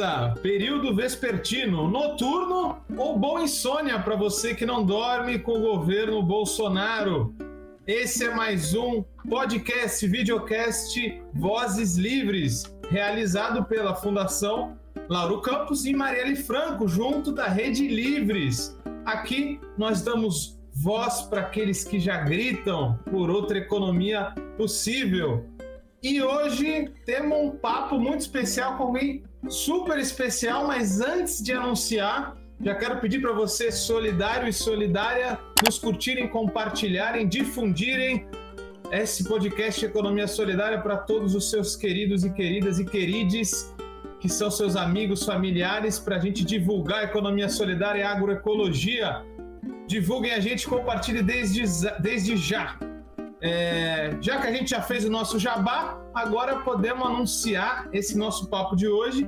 madrugada, período vespertino, noturno ou boa insônia para você que não dorme com o governo Bolsonaro. Esse é mais um podcast, videocast Vozes Livres, realizado pela Fundação Lauro Campos e Marielle Franco, junto da Rede Livres. Aqui nós damos voz para aqueles que já gritam por outra economia possível. E hoje temos um papo muito especial com alguém super especial, mas antes de anunciar, já quero pedir para você, solidário e solidária, nos curtirem, compartilharem, difundirem esse podcast Economia Solidária para todos os seus queridos e queridas e querides, que são seus amigos, familiares, para a gente divulgar a economia solidária e agroecologia. Divulguem a gente, compartilhem desde, desde já. É, já que a gente já fez o nosso jabá, agora podemos anunciar esse nosso papo de hoje,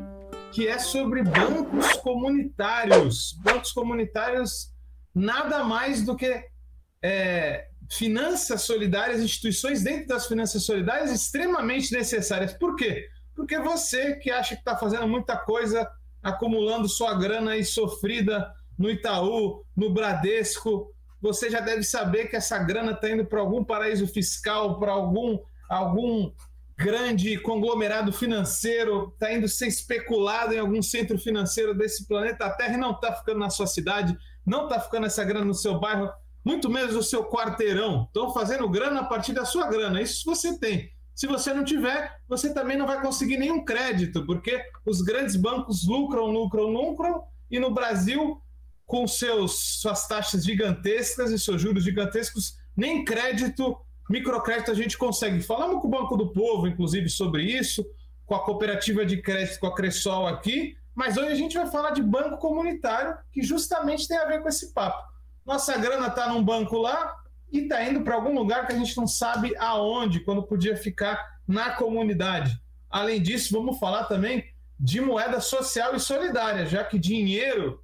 que é sobre bancos comunitários. Bancos comunitários nada mais do que é, finanças solidárias, instituições dentro das finanças solidárias extremamente necessárias. Por quê? Porque você que acha que está fazendo muita coisa, acumulando sua grana aí sofrida no Itaú, no Bradesco, você já deve saber que essa grana está indo para algum paraíso fiscal, para algum, algum grande conglomerado financeiro, está indo ser especulado em algum centro financeiro desse planeta Terra e não está ficando na sua cidade, não está ficando essa grana no seu bairro, muito menos no seu quarteirão. Estão fazendo grana a partir da sua grana. Isso você tem. Se você não tiver, você também não vai conseguir nenhum crédito, porque os grandes bancos lucram, lucram, lucram, e no Brasil com seus, suas taxas gigantescas e seus juros gigantescos, nem crédito, microcrédito a gente consegue. Falamos com o Banco do Povo, inclusive, sobre isso, com a cooperativa de crédito, com a Cressol aqui, mas hoje a gente vai falar de banco comunitário, que justamente tem a ver com esse papo. Nossa grana está num banco lá e está indo para algum lugar que a gente não sabe aonde, quando podia ficar na comunidade. Além disso, vamos falar também de moeda social e solidária, já que dinheiro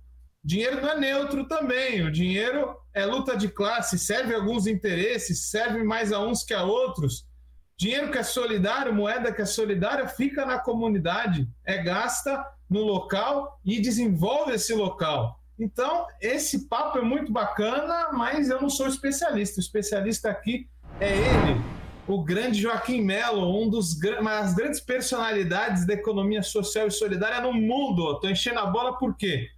Dinheiro não é neutro também. O dinheiro é luta de classe, serve a alguns interesses, serve mais a uns que a outros. Dinheiro que é solidário, moeda que é solidária, fica na comunidade, é gasta no local e desenvolve esse local. Então, esse papo é muito bacana, mas eu não sou especialista. O especialista aqui é ele, o grande Joaquim Mello, um dos das grandes personalidades da economia social e solidária no mundo. Estou enchendo a bola por quê?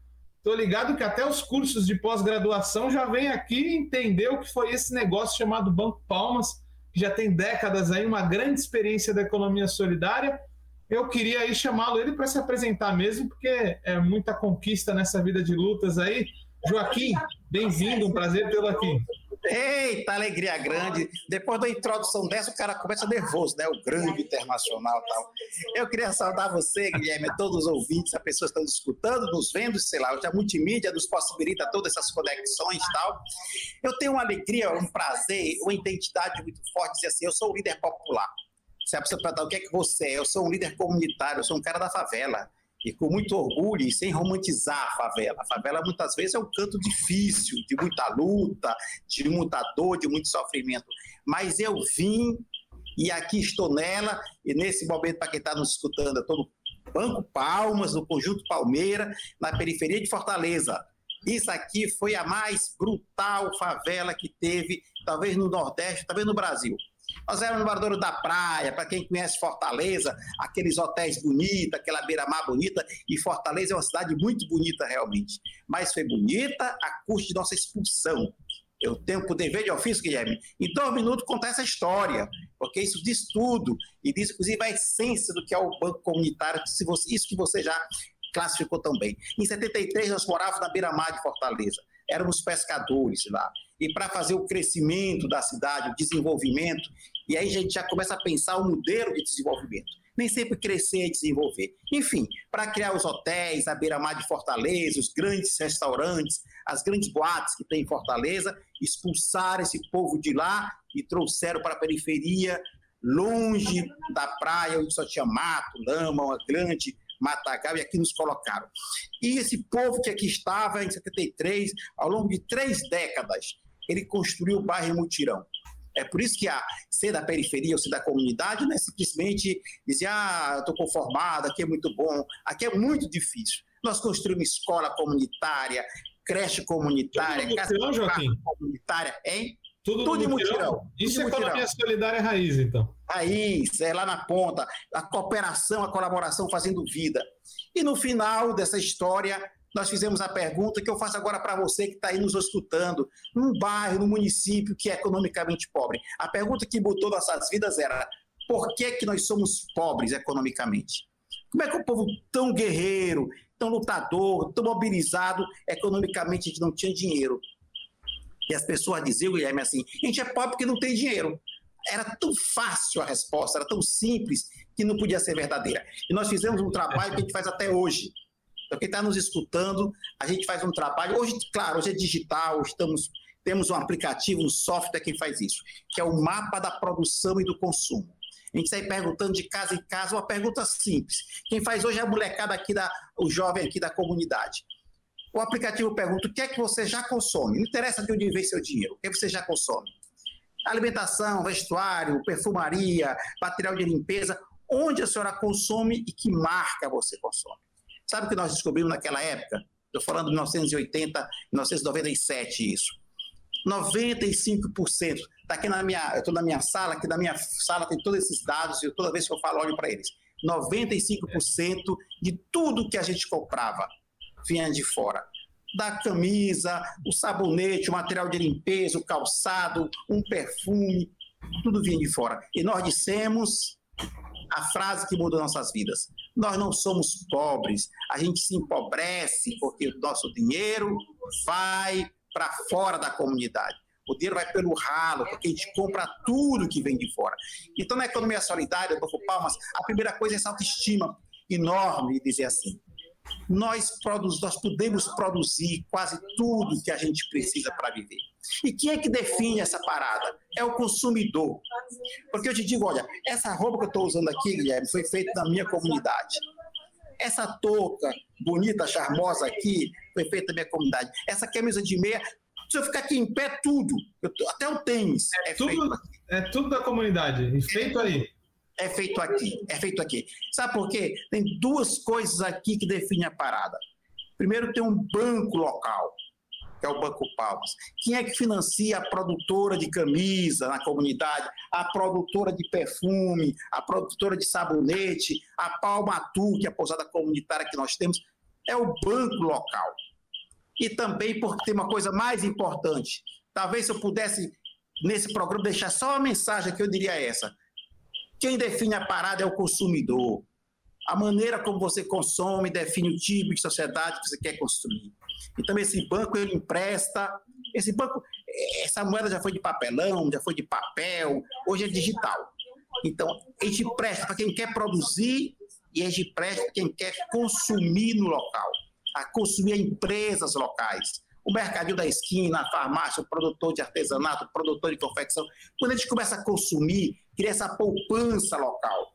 Tô ligado que até os cursos de pós-graduação já vem aqui entender o que foi esse negócio chamado Banco Palmas, que já tem décadas aí, uma grande experiência da economia solidária. Eu queria aí chamá-lo ele para se apresentar mesmo, porque é muita conquista nessa vida de lutas aí. Joaquim, bem-vindo, um prazer tê-lo aqui. Eita, alegria grande. Depois da introdução dessa, o cara começa nervoso, né? O grande internacional tal. Eu queria saudar você, Guilherme, todos os ouvintes, as pessoas que estão escutando, nos vendo, sei lá, a multimídia nos possibilita todas essas conexões tal. Eu tenho uma alegria, um prazer, uma identidade muito forte, dizer assim, eu sou um líder popular. Se a pessoa perguntar o que é que você é, eu sou um líder comunitário, eu sou um cara da favela e com muito orgulho e sem romantizar a favela. A favela muitas vezes é um canto difícil, de muita luta, de muita dor, de muito sofrimento. Mas eu vim e aqui estou nela, e nesse momento, para quem está nos escutando, eu estou no Banco Palmas, no Conjunto Palmeira, na periferia de Fortaleza. Isso aqui foi a mais brutal favela que teve, talvez no Nordeste, talvez no Brasil. Nós éramos moradores da praia, para quem conhece Fortaleza, aqueles hotéis bonitos, aquela beira-mar bonita, e Fortaleza é uma cidade muito bonita realmente. Mas foi bonita a custo de nossa expulsão. Eu tenho o dever de ofício, Guilherme, em dois minutos contar essa história, porque isso diz tudo, e diz inclusive a essência do que é o banco comunitário, isso que você já classificou também. Em 73, nós morávamos na beira-mar de Fortaleza éramos pescadores lá. E para fazer o crescimento da cidade, o desenvolvimento, e aí a gente já começa a pensar o modelo de desenvolvimento. Nem sempre crescer e desenvolver. Enfim, para criar os hotéis, a beira-mar de Fortaleza, os grandes restaurantes, as grandes boates que tem em Fortaleza, expulsaram esse povo de lá e trouxeram para a periferia, longe da praia, onde só tinha mato, lama, uma grande Matagal, e aqui nos colocaram. E esse povo que aqui estava em 73, ao longo de três décadas, ele construiu o bairro Mutirão. É por isso que a ser da periferia ou ser da comunidade não é simplesmente dizer, ah, estou conformado, aqui é muito bom, aqui é muito difícil. Nós construímos escola comunitária, creche comunitária, casa comunitária, hein? Tudo, Tudo mutirão? mutirão. Isso é mutirão. economia solidária raiz, então. Raiz, é lá na ponta, a cooperação, a colaboração fazendo vida. E no final dessa história, nós fizemos a pergunta que eu faço agora para você que está aí nos escutando, num bairro, num município que é economicamente pobre. A pergunta que botou nossas vidas era: por que, que nós somos pobres economicamente? Como é que o povo tão guerreiro, tão lutador, tão mobilizado economicamente, a gente não tinha dinheiro? E as pessoas diziam, Guilherme, assim: a gente é pobre porque não tem dinheiro. Era tão fácil a resposta, era tão simples que não podia ser verdadeira. E nós fizemos um trabalho que a gente faz até hoje. Então, quem está nos escutando, a gente faz um trabalho. Hoje, claro, hoje é digital, estamos, temos um aplicativo, um software que faz isso, que é o mapa da produção e do consumo. A gente sai perguntando de casa em casa uma pergunta simples. Quem faz hoje é a molecada aqui, da, o jovem aqui da comunidade. O aplicativo pergunta o que é que você já consome. Não interessa de onde vem seu dinheiro, o que você já consome. Alimentação, vestuário, perfumaria, material de limpeza, onde a senhora consome e que marca você consome. Sabe o que nós descobrimos naquela época? Estou falando de 1980, 1997 isso. 95%. Está aqui na minha, eu estou na minha sala, aqui na minha sala tem todos esses dados e toda vez que eu falo, olho para eles. 95% de tudo que a gente comprava vinha de fora. Da camisa, o sabonete, o material de limpeza, o calçado, um perfume, tudo vinha de fora. E nós dissemos a frase que mudou nossas vidas. Nós não somos pobres, a gente se empobrece porque o nosso dinheiro vai para fora da comunidade. O dinheiro vai pelo ralo, porque a gente compra tudo que vem de fora. Então, na economia solidária, dou palmas, a primeira coisa é essa autoestima enorme e dizer assim: nós, produz, nós podemos produzir quase tudo que a gente precisa para viver. E quem é que define essa parada? É o consumidor. Porque eu te digo, olha, essa roupa que eu estou usando aqui, Guilherme, foi feita na minha comunidade. Essa touca bonita, charmosa aqui, foi feita na minha comunidade. Essa camisa de meia, se eu ficar aqui em pé, tudo, eu tô- até o tênis, É, é, tudo, feito é tudo da comunidade. Feito aí. É feito aqui, é feito aqui. Sabe por quê? Tem duas coisas aqui que definem a parada. Primeiro, tem um banco local, que é o Banco Palmas. Quem é que financia a produtora de camisa na comunidade, a produtora de perfume, a produtora de sabonete, a Palmatu, que é a pousada comunitária que nós temos? É o banco local. E também porque tem uma coisa mais importante. Talvez se eu pudesse, nesse programa, deixar só uma mensagem que eu diria essa. Quem define a parada é o consumidor. A maneira como você consome define o tipo de sociedade que você quer construir. Então, esse banco, ele empresta. Esse banco, essa moeda já foi de papelão, já foi de papel, hoje é digital. Então, a gente presta para quem quer produzir e a gente presta para quem quer consumir no local, a consumir empresas locais. O mercadinho da esquina, a farmácia, o produtor de artesanato, o produtor de confecção. Quando a gente começa a consumir, cria essa poupança local.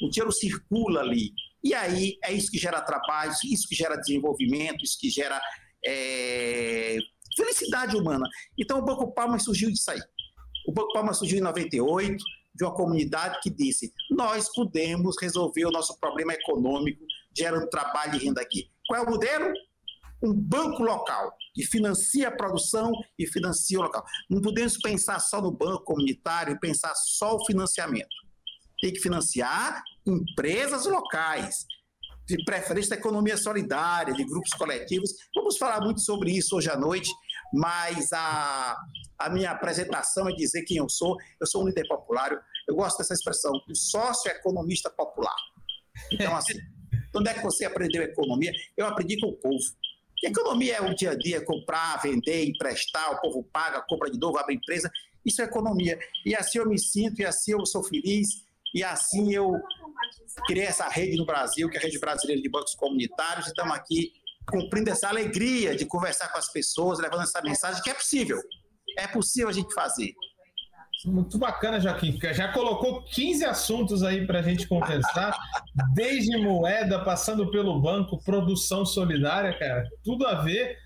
O dinheiro circula ali. E aí é isso que gera trabalho, isso que gera desenvolvimento, isso que gera é, felicidade humana. Então o Banco Palmas surgiu disso aí. O Banco Palmas surgiu em 98, de uma comunidade que disse: nós podemos resolver o nosso problema econômico gerando trabalho e renda aqui. Qual é o modelo? Um banco local que financia a produção e financia o local. Não podemos pensar só no banco comunitário e pensar só o financiamento. Tem que financiar empresas locais, de preferência da economia solidária, de grupos coletivos. Vamos falar muito sobre isso hoje à noite, mas a, a minha apresentação é dizer quem eu sou. Eu sou um líder popular, eu gosto dessa expressão, um sócio-economista popular. Então, assim, onde é que você aprendeu economia? Eu aprendi com o povo. E economia é o dia a dia, comprar, vender, emprestar, o povo paga, compra de novo, abre empresa. Isso é economia. E assim eu me sinto, e assim eu sou feliz, e assim eu criei essa rede no Brasil, que é a Rede Brasileira de Bancos Comunitários, e estamos aqui cumprindo essa alegria de conversar com as pessoas, levando essa mensagem que é possível. É possível a gente fazer. Muito bacana, Joaquim. Já colocou 15 assuntos aí para a gente conversar, desde moeda, passando pelo banco, produção solidária, cara, tudo a ver.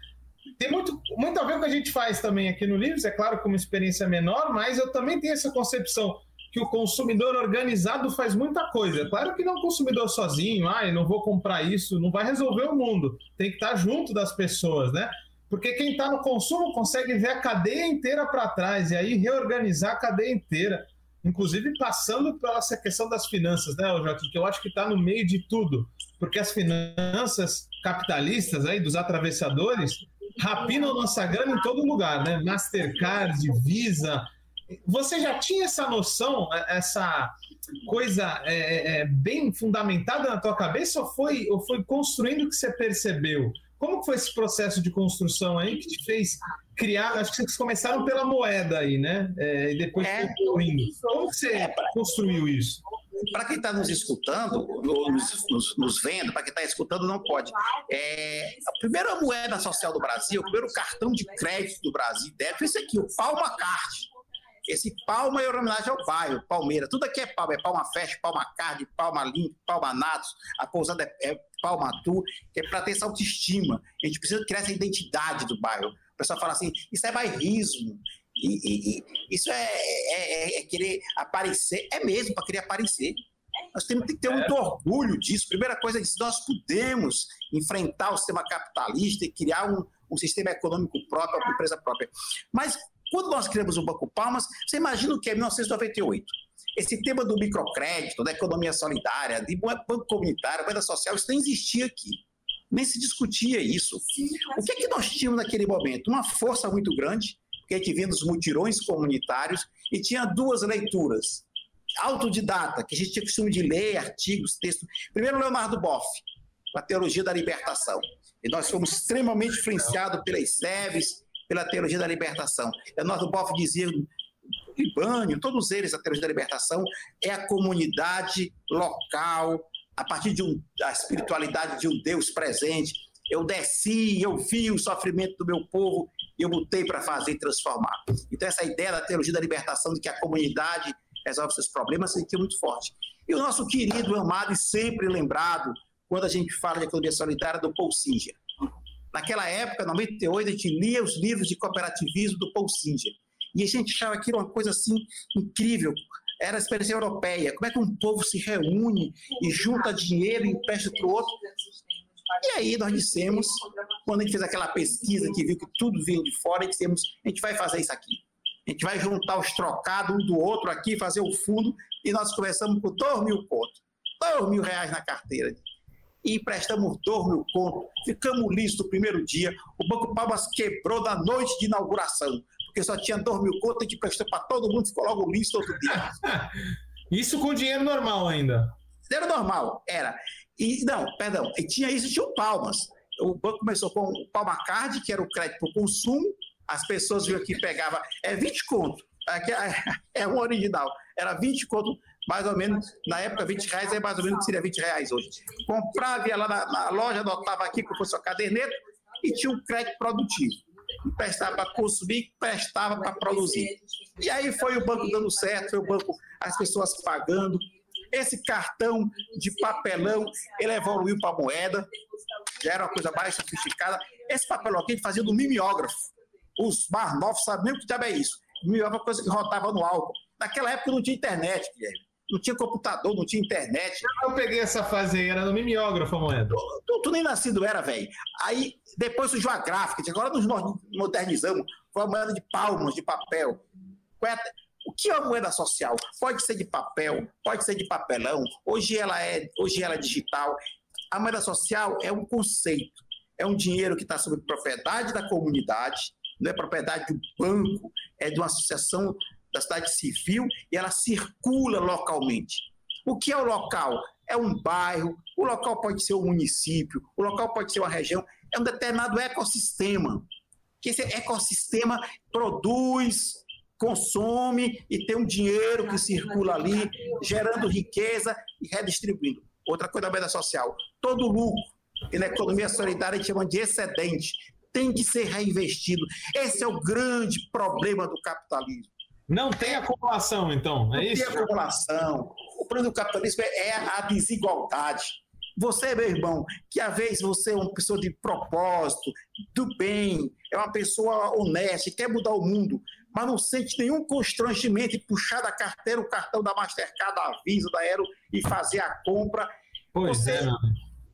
tem muito, muito a ver com o que a gente faz também aqui no Livros, é claro, com uma experiência menor, mas eu também tenho essa concepção que o consumidor organizado faz muita coisa. Claro que não o consumidor sozinho, ah, não vou comprar isso, não vai resolver o mundo. Tem que estar junto das pessoas, né? Porque quem está no consumo consegue ver a cadeia inteira para trás e aí reorganizar a cadeia inteira. Inclusive passando pela essa questão das finanças, né, Joaquim? Que eu acho que está no meio de tudo. Porque as finanças capitalistas aí, dos atravessadores, rapinam nossa grana em todo lugar, né? Mastercard, Visa, você já tinha essa noção, é, essa coisa é, é, é, bem fundamentada na tua cabeça ou foi, ou foi construindo que você percebeu? Como foi esse processo de construção aí que te fez criar? Acho que vocês começaram pela moeda aí, né? É, e depois é. construindo. Como você é, construiu isso? Para quem está nos escutando, nos, nos, nos vendo, para quem está escutando, não pode. É, a primeira moeda social do Brasil, o primeiro cartão de crédito do Brasil, deve ser esse aqui, o Palma Card. Esse Palma é homenagem ao bairro, Palmeira. Tudo aqui é Palma. É Palma Fest, Palma Card, Palma Limpo, Palma Natos. A pousada é, é Palma Tu, que é para ter essa autoestima. A gente precisa criar essa identidade do bairro. O pessoal fala assim, isso é bairrismo. E, e, e isso é, é, é, querer aparecer. É mesmo, para querer aparecer. Nós temos que ter muito orgulho disso. Primeira coisa é que nós podemos enfrentar o sistema capitalista e criar um, um sistema econômico próprio, uma empresa própria. Mas quando nós criamos o Banco Palmas, você imagina o que é 1998. Esse tema do microcrédito, da economia solidária, de banco comunitário, moeda social, isso nem existia aqui. Nem se discutia isso. O que é que nós tínhamos naquele momento? Uma força muito grande, porque a gente vinha dos mutirões comunitários e tinha duas leituras. Autodidata, que a gente tinha costume de ler artigos, textos. Primeiro, Leonardo Boff, com a teologia da libertação. E nós fomos extremamente influenciados pelas SEVs, pela teologia da libertação. Leonardo Boff dizia, Libânio, todos eles, a teologia da libertação, é a comunidade local, a partir de um, da espiritualidade de um Deus presente. Eu desci, eu vi o sofrimento do meu povo e eu lutei para fazer transformar. Então, essa ideia da teologia da libertação, de que a comunidade resolve seus problemas, é muito forte. E o nosso querido, amado e sempre lembrado, quando a gente fala de economia solidária, do Paul Singer. Naquela época, em 98, a gente lia os livros de cooperativismo do Paul Singer. E a gente achava aquilo uma coisa assim incrível. Era a experiência europeia. Como é que um povo se reúne e junta dinheiro e empresta para o outro? E aí nós dissemos, quando a gente fez aquela pesquisa que viu que tudo vinha de fora, dissemos, a gente vai fazer isso aqui. A gente vai juntar os trocados um do outro aqui, fazer o fundo, e nós começamos com 2 mil contos. 2 mil reais na carteira e emprestamos dois mil contos. Ficamos listos no primeiro dia. O Banco Palmas quebrou na noite de inauguração, porque só tinha dois mil contos, a gente emprestou para todo mundo, ficou logo listo outro dia. isso com dinheiro normal ainda? Dinheiro normal, era. E, não, perdão, e tinha isso, tinha o Palmas. O banco começou com o Palma Card, que era o crédito para o consumo, as pessoas viram que pegava, é 20 conto, é, é um original, era 20 conto mais ou menos, na época, 20 reais é mais ou menos o que seria 20 reais hoje. Comprava, ia lá na, na loja, anotava aqui como fosse a caderneta e tinha um crédito produtivo. Emprestava para consumir, prestava para produzir. E aí foi o banco dando certo, foi o banco, as pessoas pagando. Esse cartão de papelão, ele evoluiu para moeda, já era uma coisa mais sofisticada. Esse papelão aqui fazia do mimeógrafo. Os mais novos sabem o que diabo é isso. Mimeógrafo é uma coisa que rotava no álcool. Naquela época não tinha internet, Guilherme não tinha computador, não tinha internet. Eu peguei essa fase aí, era no mimeógrafo, moeda. Tu, tu, tu, nem nascido era, velho. Aí depois surgiu a gráfica, agora nos modernizamos, foi a moeda de palmas, de papel. É o que é uma moeda social? Pode ser de papel, pode ser de papelão, hoje ela é, hoje ela é digital. A moeda social é um conceito, é um dinheiro que está sob propriedade da comunidade, não é propriedade de um banco, é de uma associação da cidade civil e ela circula localmente. O que é o local? É um bairro, o local pode ser um município, o local pode ser uma região, é um determinado ecossistema. Que esse ecossistema produz, consome e tem um dinheiro que circula ali, gerando riqueza e redistribuindo. Outra coisa da moeda social, todo lucro, e na economia solidária a gente chama de excedente, tem que ser reinvestido. Esse é o grande problema do capitalismo. Não tem acumulação, então, é Não isso? Não tem acumulação. O problema do capitalismo é a desigualdade. Você, meu irmão, que às vezes você é uma pessoa de propósito, do bem, é uma pessoa honesta, quer mudar o mundo, mas não sente nenhum constrangimento em puxar da carteira o cartão da Mastercard, da Visa, da Aero e fazer a compra. Pois você, é,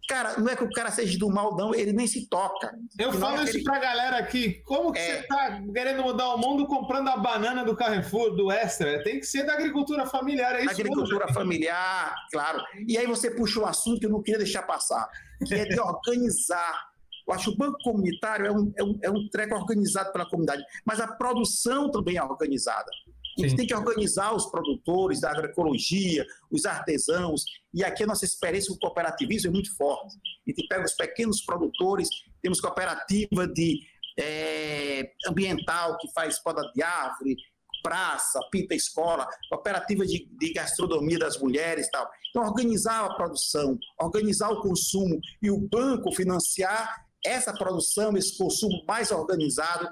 Cara, não é que o cara seja do mal, não, ele nem se toca. Eu falo é isso pra galera aqui. Como que é... você tá querendo mudar o mundo comprando a banana do Carrefour, do Extra? Tem que ser da agricultura familiar, é isso Agricultura familiar, claro. E aí você puxa um assunto que eu não queria deixar passar, que é de organizar. Eu acho que o banco comunitário é um, é, um, é um treco organizado pela comunidade, mas a produção também é organizada. A gente Sim. tem que organizar os produtores da agroecologia, os artesãos, e aqui a nossa experiência com o cooperativismo é muito forte. A gente pega os pequenos produtores, temos cooperativa de é, ambiental que faz poda de árvore, praça, pinta escola, cooperativa de, de gastronomia das mulheres tal. Então, organizar a produção, organizar o consumo e o banco financiar essa produção, esse consumo mais organizado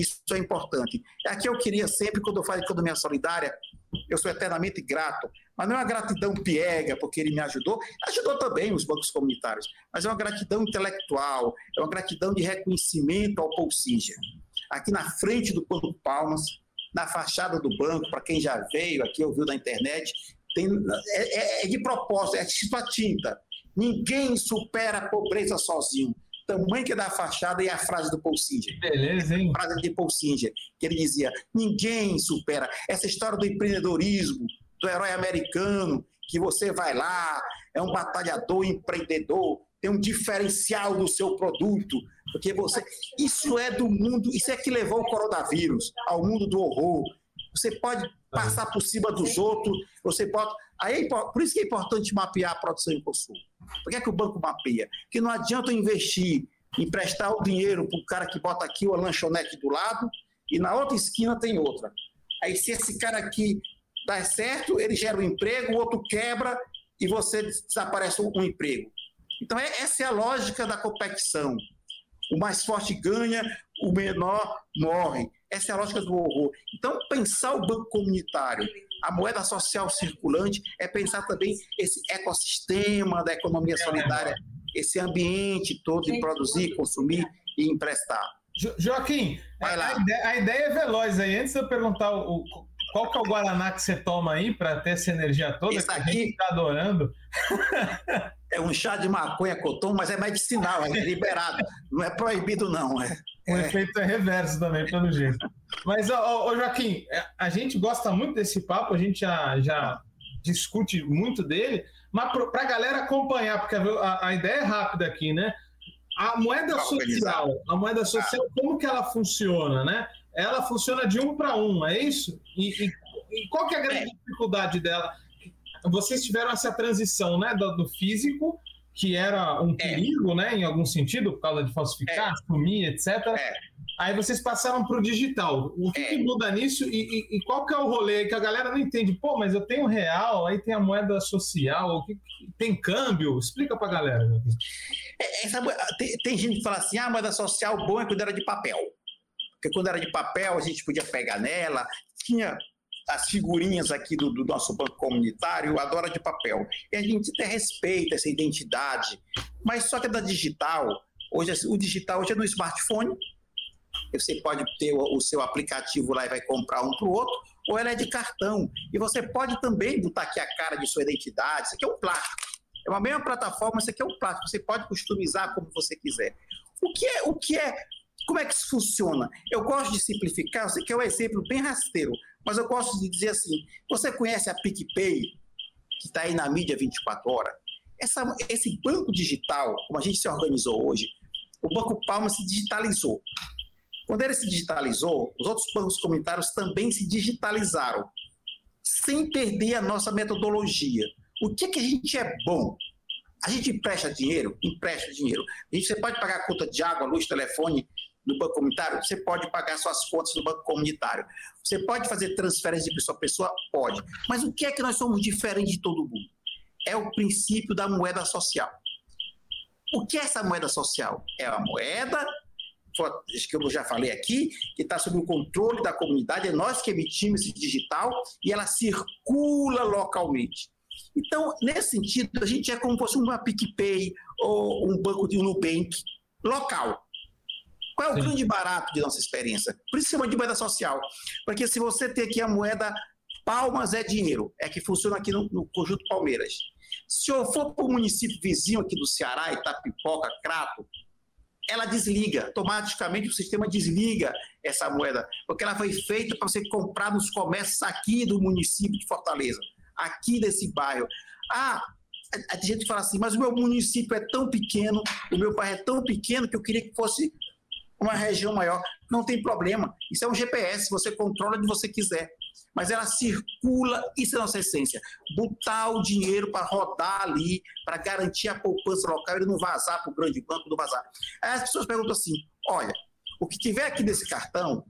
isso é importante. Aqui eu queria sempre, quando eu falo de economia solidária, eu sou eternamente grato, mas não é uma gratidão piega, porque ele me ajudou, ajudou também os bancos comunitários, mas é uma gratidão intelectual, é uma gratidão de reconhecimento ao Paul Singer. Aqui na frente do Banco Palmas, na fachada do banco, para quem já veio aqui, ouviu na internet, tem, é, é, é de propósito, é tipo a tinta. Ninguém supera a pobreza sozinho tamanho que é da fachada e a frase do Paul Singer. Beleza, hein? A frase de Paul Singer, que ele dizia: ninguém supera. Essa história do empreendedorismo, do herói americano, que você vai lá, é um batalhador, empreendedor, tem um diferencial no seu produto, porque você. Isso é do mundo, isso é que levou o coronavírus ao mundo do horror. Você pode passar por cima dos outros, você pode. Aí, é por isso que é importante mapear a produção e o consumo. Por que, é que o banco mapeia? Porque não adianta investir, emprestar o dinheiro para o cara que bota aqui uma lanchonete do lado e na outra esquina tem outra. Aí, se esse cara aqui dá certo, ele gera um emprego, o outro quebra e você desaparece um emprego. Então, é, essa é a lógica da competição. O mais forte ganha, o menor morre. Essa é a lógica do horror. Então, pensar o banco comunitário a moeda social circulante é pensar também esse ecossistema da economia solidária, esse ambiente todo de produzir, consumir e emprestar. Jo Joaquim, a ideia, a, ideia, é veloz aí. Antes de eu perguntar o, qual que é o Guaraná que você toma aí para ter essa energia toda Isso que aqui, a gente está adorando. É um chá de maconha cotom, mas é medicinal, é liberado. Não é proibido, não. É, o é. efeito é reverso também, pelo jeito. Mas, ô, ô, Joaquim, é, a gente gosta muito desse papo, a gente já, já discute muito dele, mas para a galera acompanhar, porque a, a, ideia é rápida aqui, né? A moeda social, a moeda social, como que ela funciona, né? Ela funciona de um para um, é isso? E, e, e, qual que é a grande é. dificuldade dela? Vocês tiveram essa transição, né, do, do físico que era um é. perigo, é. né, em algum sentido, por causa de falsificar, é. sumir, etc. É. Aí vocês passaram para o digital. O que, é. que muda nisso e, e, e, qual que é o rolê que a galera não entende? Pô, mas eu tenho real, aí tem a moeda social, que, tem câmbio. Explica para a galera. É, essa, tem, tem, gente que fala assim, ah, a moeda social bom é quando era de papel. Porque quando era de papel a gente podia pegar nela, tinha as figurinhas aqui do, do, nosso banco comunitário, adora de papel. E a gente até respeita essa identidade, mas só que é da digital, hoje o digital hoje é no smartphone, você pode ter o, o seu aplicativo lá e vai comprar um para o outro, ou ela é de cartão. E você pode também botar aqui a cara de sua identidade, isso aqui é um plástico. É uma mesma plataforma, isso aqui é um plástico, você pode customizar como você quiser. O que é, o que é como é que isso funciona? Eu gosto de simplificar, eu sei que é um exemplo bem rasteiro, mas eu gosto de dizer assim: você conhece a PicPay, que está aí na mídia 24 horas? Essa, esse banco digital, como a gente se organizou hoje, o Banco Palma se digitalizou. Quando ele se digitalizou, os outros bancos comunitários também se digitalizaram, sem perder a nossa metodologia. O que, é que a gente é bom? A gente empresta dinheiro? Empresta dinheiro. A gente, você pode pagar a conta de água, luz, telefone no banco comunitário? Você pode pagar suas contas no banco comunitário. Você pode fazer transferência de pessoa a pessoa? Pode. Mas o que é que nós somos diferentes de todo mundo? É o princípio da moeda social. O que é essa moeda social? É a moeda, que eu já falei aqui, que está sob o controle da comunidade, é nós que emitimos esse digital e ela circula localmente. Então, nesse sentido, a gente é como se fosse uma PicPay ou um banco de um Nubank local. Qual é o Sim. grande barato de nossa experiência? Por isso chama de moeda social. Porque se você tem aqui a moeda palmas é dinheiro, é que funciona aqui no, no Conjunto Palmeiras. Se eu for para o município vizinho aqui do Ceará, Itapipoca, Crato, ela desliga, automaticamente o sistema desliga essa moeda, porque ela foi feita para você comprar nos comércios aqui do município de Fortaleza, aqui desse bairro. Ah, a, gente fala assim, mas o meu município é tão pequeno, o meu bairro é tão pequeno que eu queria que fosse uma região maior. Não tem problema. Isso é um GPS, você controla onde você quiser. Mas ela circula, isso é nossa essência. Botar o dinheiro para rodar ali, para garantir a poupança local, ele não vazar para o grande banco, não vazar. Aí as pessoas perguntam assim: olha, o que tiver aqui nesse cartão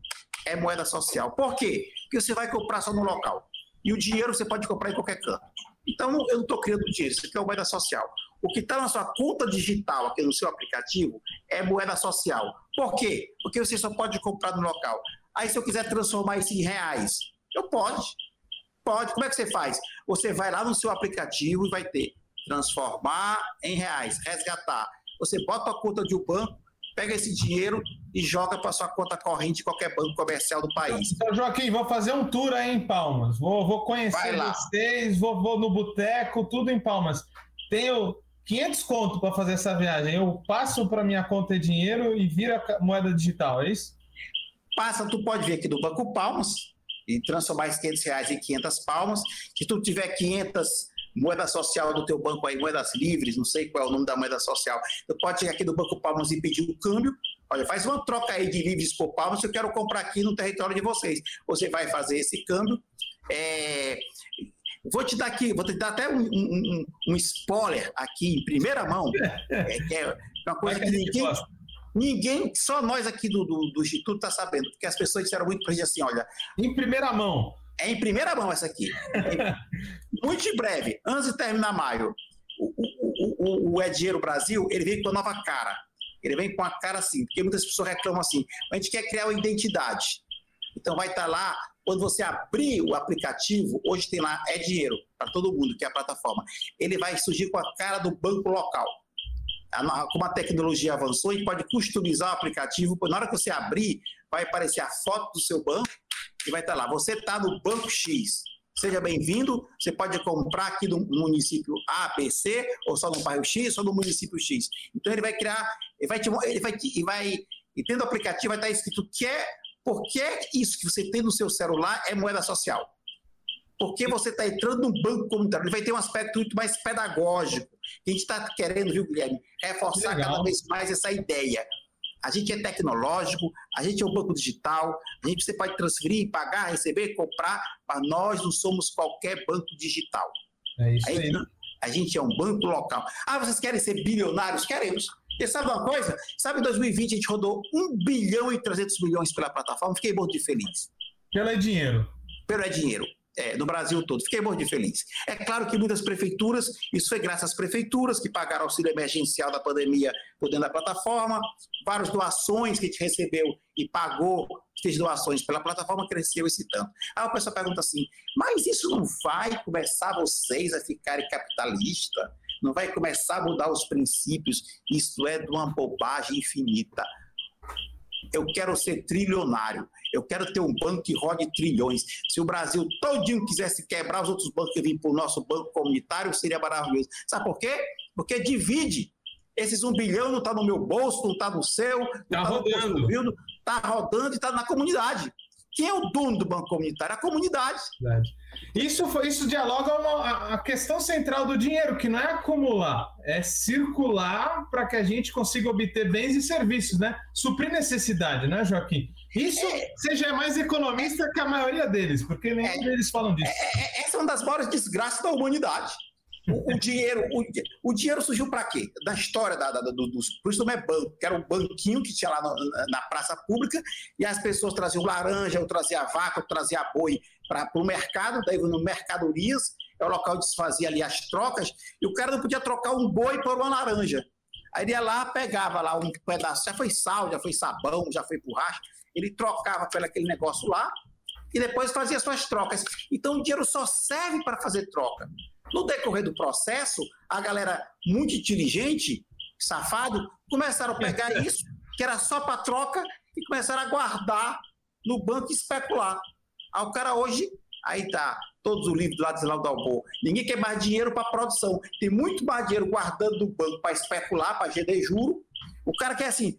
é moeda social. Por quê? Porque você vai comprar só no local. E o dinheiro você pode comprar em qualquer canto. Então, eu não estou criando dinheiro, isso aqui é moeda social. O que está na sua conta digital, aqui no seu aplicativo, é moeda social. Por quê? Porque você só pode comprar no local. Aí, se eu quiser transformar isso em reais, eu pode. Pode. Como é que você faz? Você vai lá no seu aplicativo e vai ter transformar em reais, resgatar. Você bota a conta de um banco, pega esse dinheiro e joga para sua conta corrente de qualquer banco comercial do país. Então, Joaquim, vou fazer um tour aí em Palmas. Vou, vou conhecer vocês, vou, vou no boteco, tudo em Palmas. Tenho 500 conto para fazer essa viagem. Eu passo para minha conta de dinheiro e vira moeda digital, é isso? Passa, tu pode vir aqui do Banco Palmas e transformar esses 500 reais em 500 palmas. Se tu tiver 500 moeda social do teu banco aí, moedas livres, não sei qual é o nome da moeda social, tu pode chegar aqui do Banco Palmas e pedir o um câmbio, olha, faz uma troca aí de livres por palmas, eu quero comprar aqui no território de vocês. Você vai fazer esse câmbio, é... Vou te dar aqui, vou te dar até um, um, um spoiler aqui em primeira mão, é, é uma coisa que ninguém, ninguém, só nós aqui do, do, do Instituto está sabendo, porque as pessoas disseram muito para gente assim, olha... Em primeira mão. É em primeira mão essa aqui. Muito em breve, antes de terminar maio, o, o, o, o É Dinheiro Brasil, ele vem com a nova cara. Ele vem com a cara assim, porque muitas pessoas reclamam assim, a gente quer criar uma identidade. Então vai estar tá lá, quando você abrir o aplicativo, hoje tem lá É Dinheiro, para todo mundo, que é a plataforma. Ele vai surgir com a cara do banco local. Como a tecnologia avançou, a gente pode customizar o aplicativo, na hora que você abrir, vai aparecer a foto do seu banco e vai estar lá. Você está no Banco X. Seja bem-vindo. Você pode comprar aqui no município A, B, C, ou só no bairro X, ou no município X. Então ele vai criar, ele vai te, ele vai, te, vai e tendo o aplicativo vai estar escrito que é, porque isso que você tem no seu celular é moeda social. Porque você está entrando num banco comunitário. Ele vai ter um aspecto muito mais pedagógico. A gente está querendo, viu, Guilherme, reforçar cada vez mais essa ideia a gente é tecnológico, a gente é um banco digital, a gente você pode transferir, pagar, receber, comprar, mas nós não somos qualquer banco digital. É isso aí. A gente é um banco local. Ah, vocês querem ser bilionários? Queremos. E sabe uma coisa? Sabe, em 2020 a gente rodou 1 bilhão e 300 milhões pela plataforma, fiquei muito feliz. Pelo é dinheiro. Pelo é dinheiro é, no Brasil todo. Fiquei muito feliz. É claro que muitas prefeituras, isso foi graças às prefeituras que pagaram auxílio emergencial da pandemia por dentro da plataforma, várias doações que a gente recebeu e pagou, fez doações pela plataforma, cresceu esse tanto. Aí a pessoa pergunta assim, mas isso não vai começar vocês a ficarem capitalistas? Não vai começar a mudar os princípios? Isso é de uma bobagem infinita. Eu quero ser trilionário. Eu quero ter um banco que rode trilhões. Se o Brasil todinho quisesse quebrar os outros bancos que vêm para o nosso banco comunitário, seria maravilhoso. Sabe por quê? Porque divide. Esses um bilhão não está no meu bolso, não está no seu, não está tá rodando. Está rodando e está na comunidade. Quem é o dono do banco comunitário? A comunidade. Verdade. Isso, isso dialoga uma, a questão central do dinheiro, que não é acumular, é circular para que a gente consiga obter bens e serviços, né? Suprir necessidade, né, Joaquim? Isso é, você já é mais economista que a maioria deles, porque nenhum é, deles falam disso. É, é, essa é uma das maiores desgraças da humanidade. O, o dinheiro, o, o, dinheiro surgiu para quê? Da história da, da, do, do, por isso não é banco, que era um banquinho que tinha lá na, na praça pública e as pessoas traziam laranja, ou traziam vaca, ou traziam boi para o mercado, daí no mercadorias, é o local onde se fazia ali as trocas, e o cara não podia trocar um boi por uma laranja. Aí ele ia lá, pegava lá um pedaço, já foi sal, já foi sabão, já foi borracha, ele trocava pelo aquele negócio lá, e depois fazia suas trocas. Então o dinheiro só serve para fazer troca. No decorrer do processo, a galera muito inteligente, safado, começaram a pegar isso, que era só para troca, e começaram a guardar no banco e especular. Aí o cara hoje, aí tá, todos os livros do Ladislau Dalbo, ninguém quer mais dinheiro para produção, tem muito mais dinheiro guardando no banco para especular, para GD juro. O cara quer assim,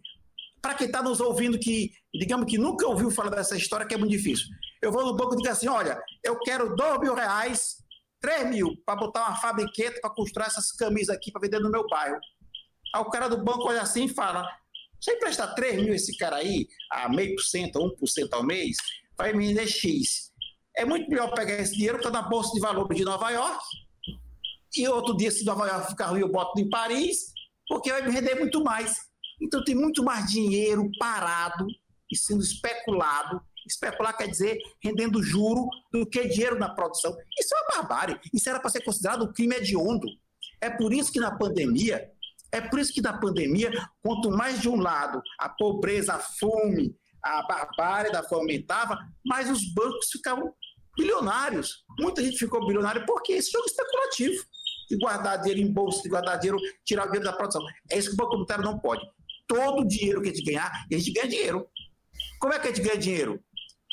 para quem está nos ouvindo que, digamos que nunca ouviu falar dessa história, que é muito difícil. Eu vou no banco e digo assim, olha, eu quero dois mil reais, três mil, para botar uma fabriqueta para construir essas camisas aqui para vender no meu bairro. Aí o cara do banco olha assim e fala, você emprestar 3 mil esse cara aí, a meio por cento, 1% ao mês, vai me render X. É muito melhor pegar esse dinheiro que está na Bolsa de Valores de Nova York, e outro dia, se Nova York ficar ruim, eu boto em Paris, porque vai me render muito mais. Então tem muito mais dinheiro parado e sendo especulado. Especular quer dizer rendendo juro do que dinheiro na produção. Isso é uma barbárie. Isso era para ser considerado um crime hediondo. É por isso que na pandemia é por isso que na pandemia, quanto mais de um lado a pobreza, a fome, a barbárie da fome aumentava, mais os bancos ficavam bilionários. Muita gente ficou bilionária porque esse jogo especulativo de guardar dinheiro em bolsa, de guardar dinheiro, tirar dinheiro da produção. É isso que o Banco Comunitário não pode. Todo o dinheiro que a gente ganhar, a gente ganha dinheiro. Como é que a gente ganha dinheiro?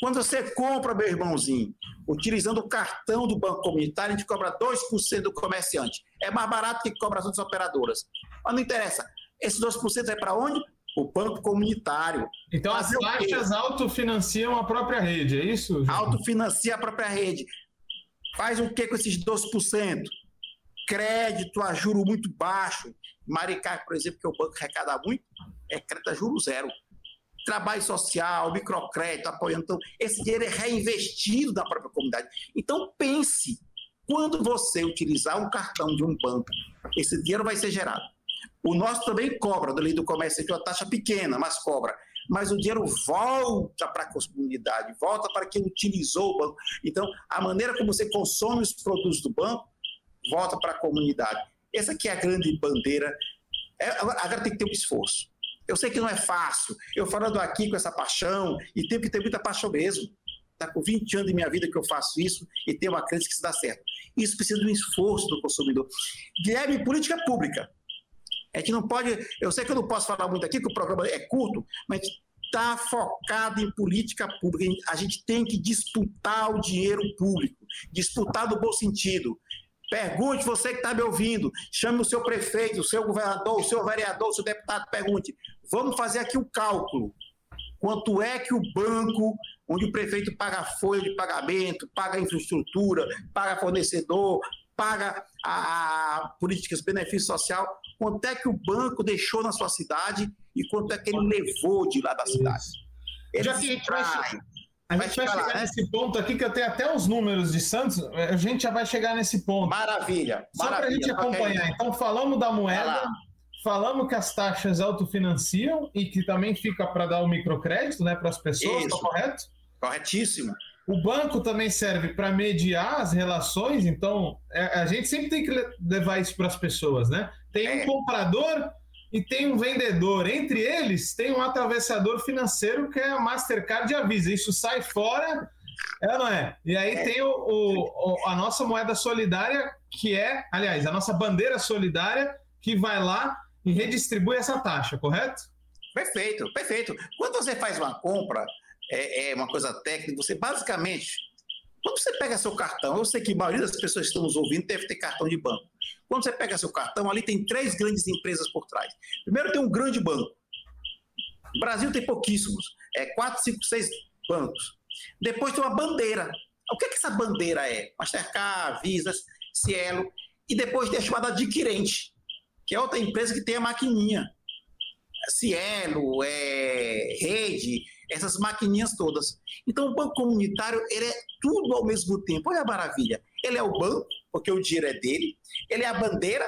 Quando você compra, meu irmãozinho, utilizando o cartão do Banco Comunitário, a gente cobra 2% do comerciante. É mais barato que cobra as outras operadoras. Mas não interessa. Esses 2% é para onde? O Banco Comunitário. Então Fazer as taxas autofinanciam a própria rede, é isso? Autofinancia a própria rede. Faz o que com esses 2%? Crédito a juro muito baixo. Maricá, por exemplo, que o banco arrecada muito, é crédito a juro zero trabalho social, microcrédito, apoiando. Então, esse dinheiro é reinvestido na própria comunidade. Então, pense, quando você utilizar um cartão de um banco, esse dinheiro vai ser gerado. O nosso também cobra, do lei do comércio, é uma taxa pequena, mas cobra. Mas o dinheiro volta para a comunidade, volta para quem utilizou o banco. Então, a maneira como você consome os produtos do banco, volta para a comunidade. Essa aqui é a grande bandeira. É, agora tem que ter um esforço. Eu sei que não é fácil. Eu falando aqui com essa paixão, e tenho que ter muita paixão mesmo. Está com 20 anos de minha vida que eu faço isso e tenho uma crença que isso dá certo. Isso precisa de um esforço do consumidor. Guilherme, política pública. A gente não pode. Eu sei que eu não posso falar muito aqui, que o programa é curto, mas está focado em política pública. A gente tem que disputar o dinheiro público, disputar no bom sentido. Pergunte você que está me ouvindo, chame o seu prefeito, o seu governador, o seu vereador, o seu deputado, pergunte. Vamos fazer aqui o um cálculo. Quanto é que o banco, onde o prefeito paga folha de pagamento, paga infraestrutura, paga fornecedor, paga a, a políticas de benefício social, quanto é que o banco deixou na sua cidade e quanto é que ele levou de lá da cidade? Ele Já que traz, a gente vai, chegar né? nesse ponto aqui, que eu tenho até os números de Santos, a gente já vai chegar nesse ponto. Maravilha. Só para a gente acompanhar. Então, falamos da moeda, falamos que as taxas autofinanciam e que também fica para dar o microcrédito né, para as pessoas, está correto? Corretíssimo. O banco também serve para mediar as relações, então é, a gente sempre tem que levar isso para as pessoas, né? Tem um é. comprador e tem um vendedor. Entre eles, tem um atravessador financeiro que é a Mastercard avisa. Isso sai fora, é não é? E aí é. tem o, o, a nossa moeda solidária, que é, aliás, a nossa bandeira solidária, que vai lá e redistribui essa taxa, correto? Perfeito, perfeito. Quando você faz uma compra, é, é uma coisa técnica, você basicamente, quando você pega seu cartão, eu sei que a maioria das pessoas que estão nos ouvindo deve ter cartão de banco. Quando você pega seu cartão, ali tem três grandes empresas por trás. Primeiro tem um grande banco. O Brasil tem pouquíssimos. É quatro, cinco, seis bancos. Depois tem uma bandeira. O que, é que essa bandeira é? Mastercard, Visa, Cielo. E depois tem a chamada adquirente, que é outra empresa que tem a maquininha. Cielo, é, Rede, essas maquininhas todas. Então, o banco comunitário ele é tudo ao mesmo tempo. Olha a maravilha. Ele é o banco, porque o dinheiro é dele. Ele é a bandeira,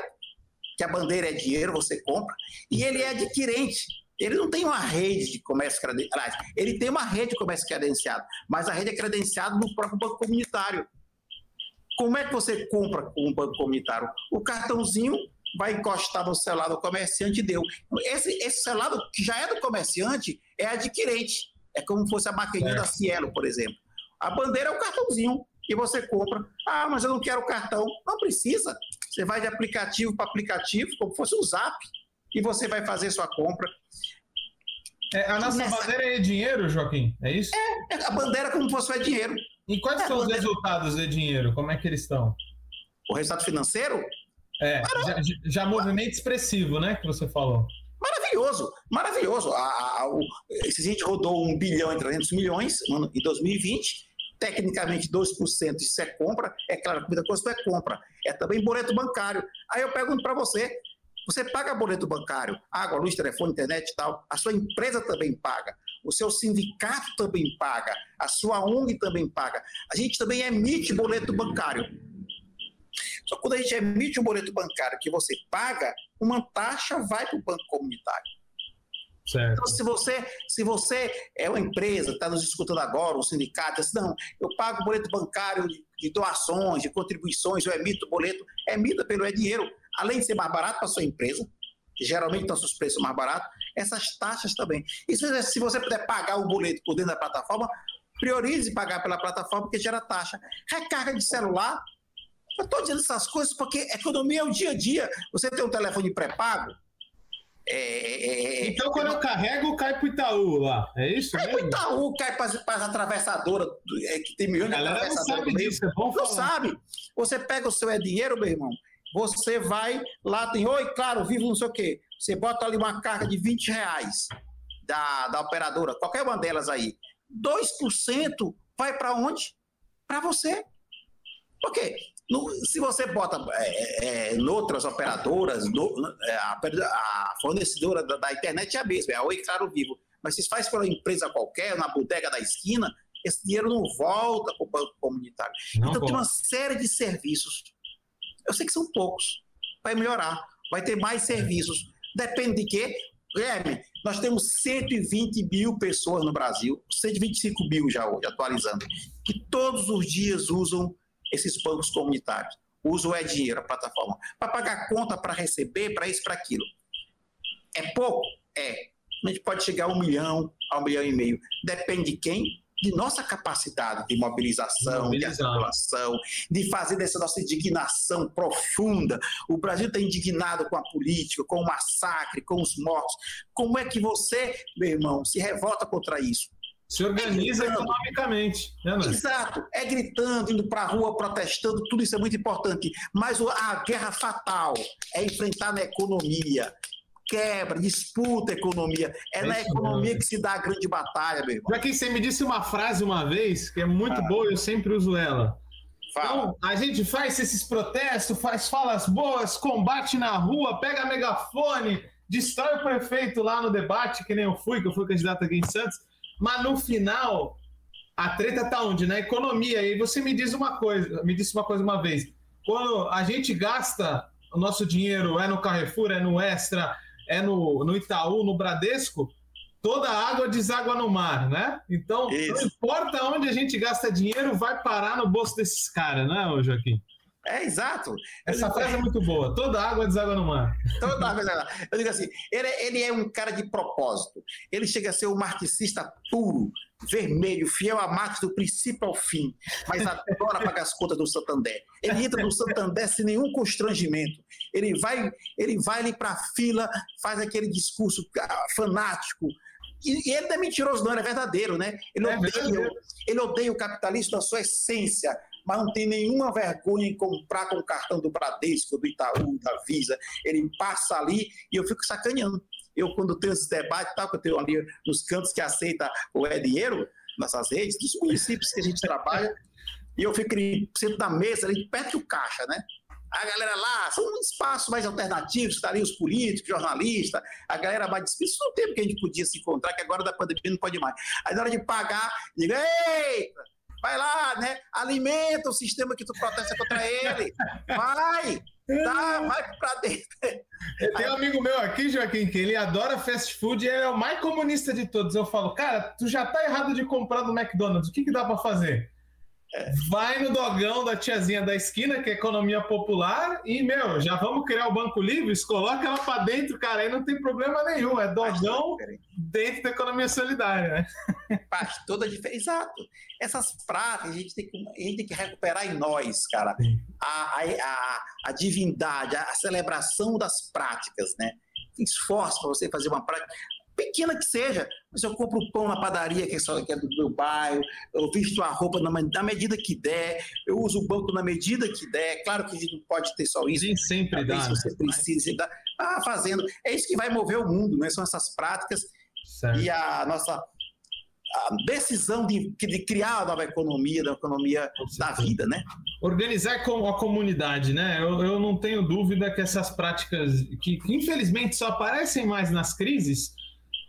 que a bandeira é dinheiro, você compra. E ele é adquirente. Ele não tem uma rede de comércio credenciado. Ele tem uma rede de comércio credenciado, mas a rede é credenciada no próprio banco comunitário. Como é que você compra com um banco comunitário? O cartãozinho vai encostar no celular do comerciante e deu. Esse, esse celular que já é do comerciante é adquirente. É como se fosse a maquininha é. da Cielo, por exemplo. A bandeira é o cartãozinho e você compra. Ah, mas eu não quero cartão. Não precisa. Você vai de aplicativo para aplicativo, como fosse um zap, e você vai fazer sua compra. É, a nossa Nessa... bandeira é dinheiro, Joaquim? É isso? É, é a bandeira como fosse é dinheiro. E quais é, são os bandeira... resultados de dinheiro? Como é que eles estão? O resultado financeiro? É, já, já movimento expressivo, né, que você falou. Maravilhoso, maravilhoso. A, a, a, a gente rodou 1 bilhão e 300 milhões em 2020 tecnicamente 2% isso é compra, é claro, a comida custo é compra, é também boleto bancário. Aí eu pergunto para você, você paga boleto bancário, água, luz, telefone, internet e tal, a sua empresa também paga, o seu sindicato também paga, a sua ONG também paga, a gente também emite boleto bancário. Só que quando a gente emite um boleto bancário que você paga, uma taxa vai para o banco comunitário. Certo. Então, se você, se você é uma empresa, está nos escutando agora, um sindicato, diz, não, eu pago boleto bancário de doações, de contribuições, eu emito boleto, emita pelo é dinheiro, além de ser mais barato para a sua empresa, que geralmente nossos preços mais baratos, essas taxas também. E se, se você puder pagar o boleto por dentro da plataforma, priorize pagar pela plataforma, porque gera taxa. Recarga de celular, eu estou dizendo essas coisas porque economia é o dia a dia. Você tem um telefone pré-pago, é, é, é, então, quando eu carrego, cai pro Itaú lá. É isso? Cai pro Itaú, cai para as atravessadoras, que tem milhões de atravessadoras. Não sabe disso, é bom Não sabe. Você pega o seu é dinheiro, meu irmão, você vai lá, tem, oi, claro, vivo não sei o quê. Você bota ali uma carga de 20 reais da, da operadora, qualquer uma delas aí. 2% vai para onde? Para você. Por quê? No, se você bota é, é, em outras operadoras, no, é, a, a, fornecedora da, da, internet é a mesma, é a Oi Claro Vivo. Mas se faz pela empresa qualquer, na bodega da esquina, esse dinheiro não volta para o banco comunitário. Não então tem uma série de serviços. Eu sei que são poucos. Vai melhorar. Vai ter mais serviços. Depende de quê? Guilherme, nós temos 120 mil pessoas no Brasil, 125 mil já hoje, atualizando, que todos os dias usam esses bancos comunitários. Uso é dinheiro, a plataforma. Para pagar conta, para receber, para isso, para aquilo. É pouco? É. A gente pode chegar a um milhão, a um milhão e meio. Depende de quem? De nossa capacidade de mobilização, de articulação, de fazer dessa nossa indignação profunda. O Brasil está indignado com a política, com o massacre, com os mortos. Como é que você, meu irmão, se revolta contra isso? Se organiza é economicamente. Né, Exato. É gritando, indo para a rua, protestando, tudo isso é muito importante. Mas a guerra fatal é enfrentar na economia. Quebra, disputa a economia. É, é na economia que se dá a grande batalha, meu irmão. Já que você me disse uma frase uma vez, que é muito boa, eu sempre uso ela. Fala. Então, a gente faz esses protestos, faz falas boas, combate na rua, pega megafone, destrói o prefeito lá no debate, que nem eu fui, que eu fui candidato aqui em Santos mas no final, a treta tá onde? Na economia. E você me diz uma coisa, me disse uma coisa uma vez. Quando a gente gasta o nosso dinheiro, é no Carrefour, é no Extra, é no, no Itaú, no Bradesco, toda a água deságua no mar, né? Então, Isso. não importa onde a gente gasta dinheiro, vai parar no bolso desses caras, né, Joaquim? É, exato. Essa frase é muito boa. Toda água deságua no mar. Toda água deságua. Eu digo assim, ele, é, ele é um cara de propósito. Ele chega a ser um marxista puro, vermelho, fiel a Marx do princípio ao fim, mas adora pagar as contas do Santander. Ele entra no Santander sem nenhum constrangimento. Ele vai, ele vai ali para a fila, faz aquele discurso ah, fanático, e, ele não é mentiroso, não, ele é verdadeiro, né? Ele, é odeia, ele odeia o capitalismo da sua essência mas não tem nenhuma vergonha em comprar com o cartão do Bradesco, do Itaú, da Visa. Ele passa ali e eu fico sacaneando. Eu, quando tenho esse debate, tal, que eu tenho ali nos cantos que aceita o é dinheiro, nessas redes, dos municípios que a gente trabalha, e eu fico sento na mesa, ali, perto do caixa, né? A galera lá, são espaços mais alternativos, estariam os políticos, jornalistas, a galera mais despesa. Isso não tempo que a gente podia se encontrar, que agora da pandemia não pode mais. Aí na hora de pagar, diga, eita, Vai lá, né? Alimenta o sistema que tu protesta contra ele. Vai! Tá, vai pra dentro. Tem um amigo meu aqui, Joaquim, que ele adora fast food e é o mais comunista de todos. Eu falo, cara, tu já tá errado de comprar do McDonald's, o que, que dá para fazer? Vai no dogão da tiazinha da esquina, que é economia popular, e, meu, já vamos criar o Banco Livre, coloca ela para dentro, cara, aí não tem problema nenhum. É dogão dentro da economia solidária, né? Faz toda a diferença. Exato. Essas práticas a gente tem que, a gente tem que recuperar em nós, cara. A, a, a, a divindade, a, a celebração das práticas, né? Esforço para você fazer uma prática pequena que seja, mas eu compro pão na padaria, que é, só, que é do meu bairro, eu visto a roupa na, na, medida que der, eu uso o banco na medida que der. Claro que a gente não pode ter só isso. Nem sempre dá. Se você né? precisa, dá. Ah, fazendo. É isso que vai mover o mundo, né? São essas práticas certo. e a nossa a decisão de, de, criar a nova economia, da economia da vida, né? Organizar com a comunidade, né? Eu, eu não tenho dúvida que essas práticas, que, que infelizmente só aparecem mais nas crises,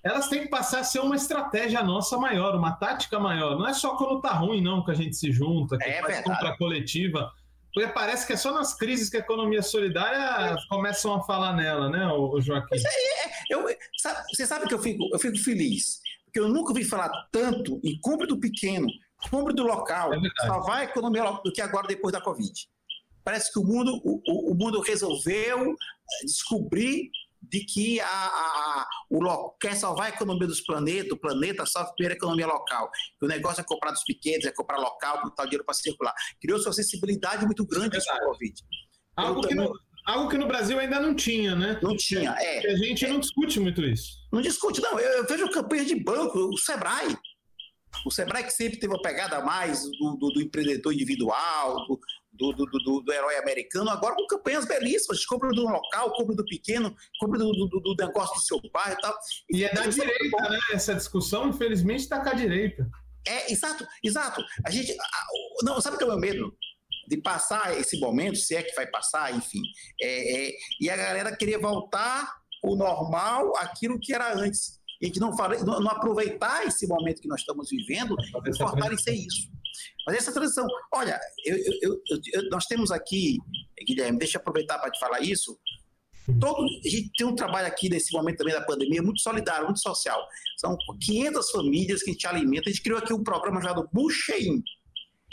elas têm que passar a ser uma estratégia nossa maior, uma tática maior. Não é só quando tá ruim, não, que a gente se junta, que é faz verdade. compra coletiva. Porque parece que é só nas crises que a economia solidária começam a falar nela, né, o Joaquim? Isso aí é, eu, sabe, você sabe que eu fico, eu fico feliz, porque eu nunca ouvi falar tanto em compra do pequeno, compra do local, é salvar a economia do que agora depois da Covid. Parece que o mundo, o, o mundo resolveu descobrir de que a, a, o quer salvar a economia dos planetas, o planeta salva primeiro a economia local. o negócio é comprar dos pequenos, é comprar local, botar o dinheiro para circular. Criou-se uma sensibilidade muito grande com o Covid. Algo que, no, algo que no Brasil ainda não tinha, né? Não tinha, é. A gente é, não discute muito isso. Não discute, não. Eu, eu vejo campanha de banco, o Sebrae. O Sebrae que sempre teve uma pegada mais do, do, do empreendedor individual, do, do, do, do, do, herói americano, agora com campanhas belíssimas, compra do local, compra do pequeno, compra do, do, negócio do seu bairro e tal. E, é da direita, né? Essa discussão, infelizmente, está com a direita. É, exato, exato. A gente. Não, sabe o que é o meu medo? De passar esse momento, se é que vai passar, enfim. É, é, e a galera querer voltar o normal, aquilo que era antes. E que não, não, não aproveitar esse momento que nós estamos vivendo e fortalecer isso. Mas essa transição, olha, eu, eu, eu, nós temos aqui, Guilherme, deixa eu aproveitar para te falar isso. Todo, a gente tem um trabalho aqui nesse momento também da pandemia muito solidário, muito social. São 500 famílias que a gente alimenta. A gente criou aqui um programa chamado Bucheim.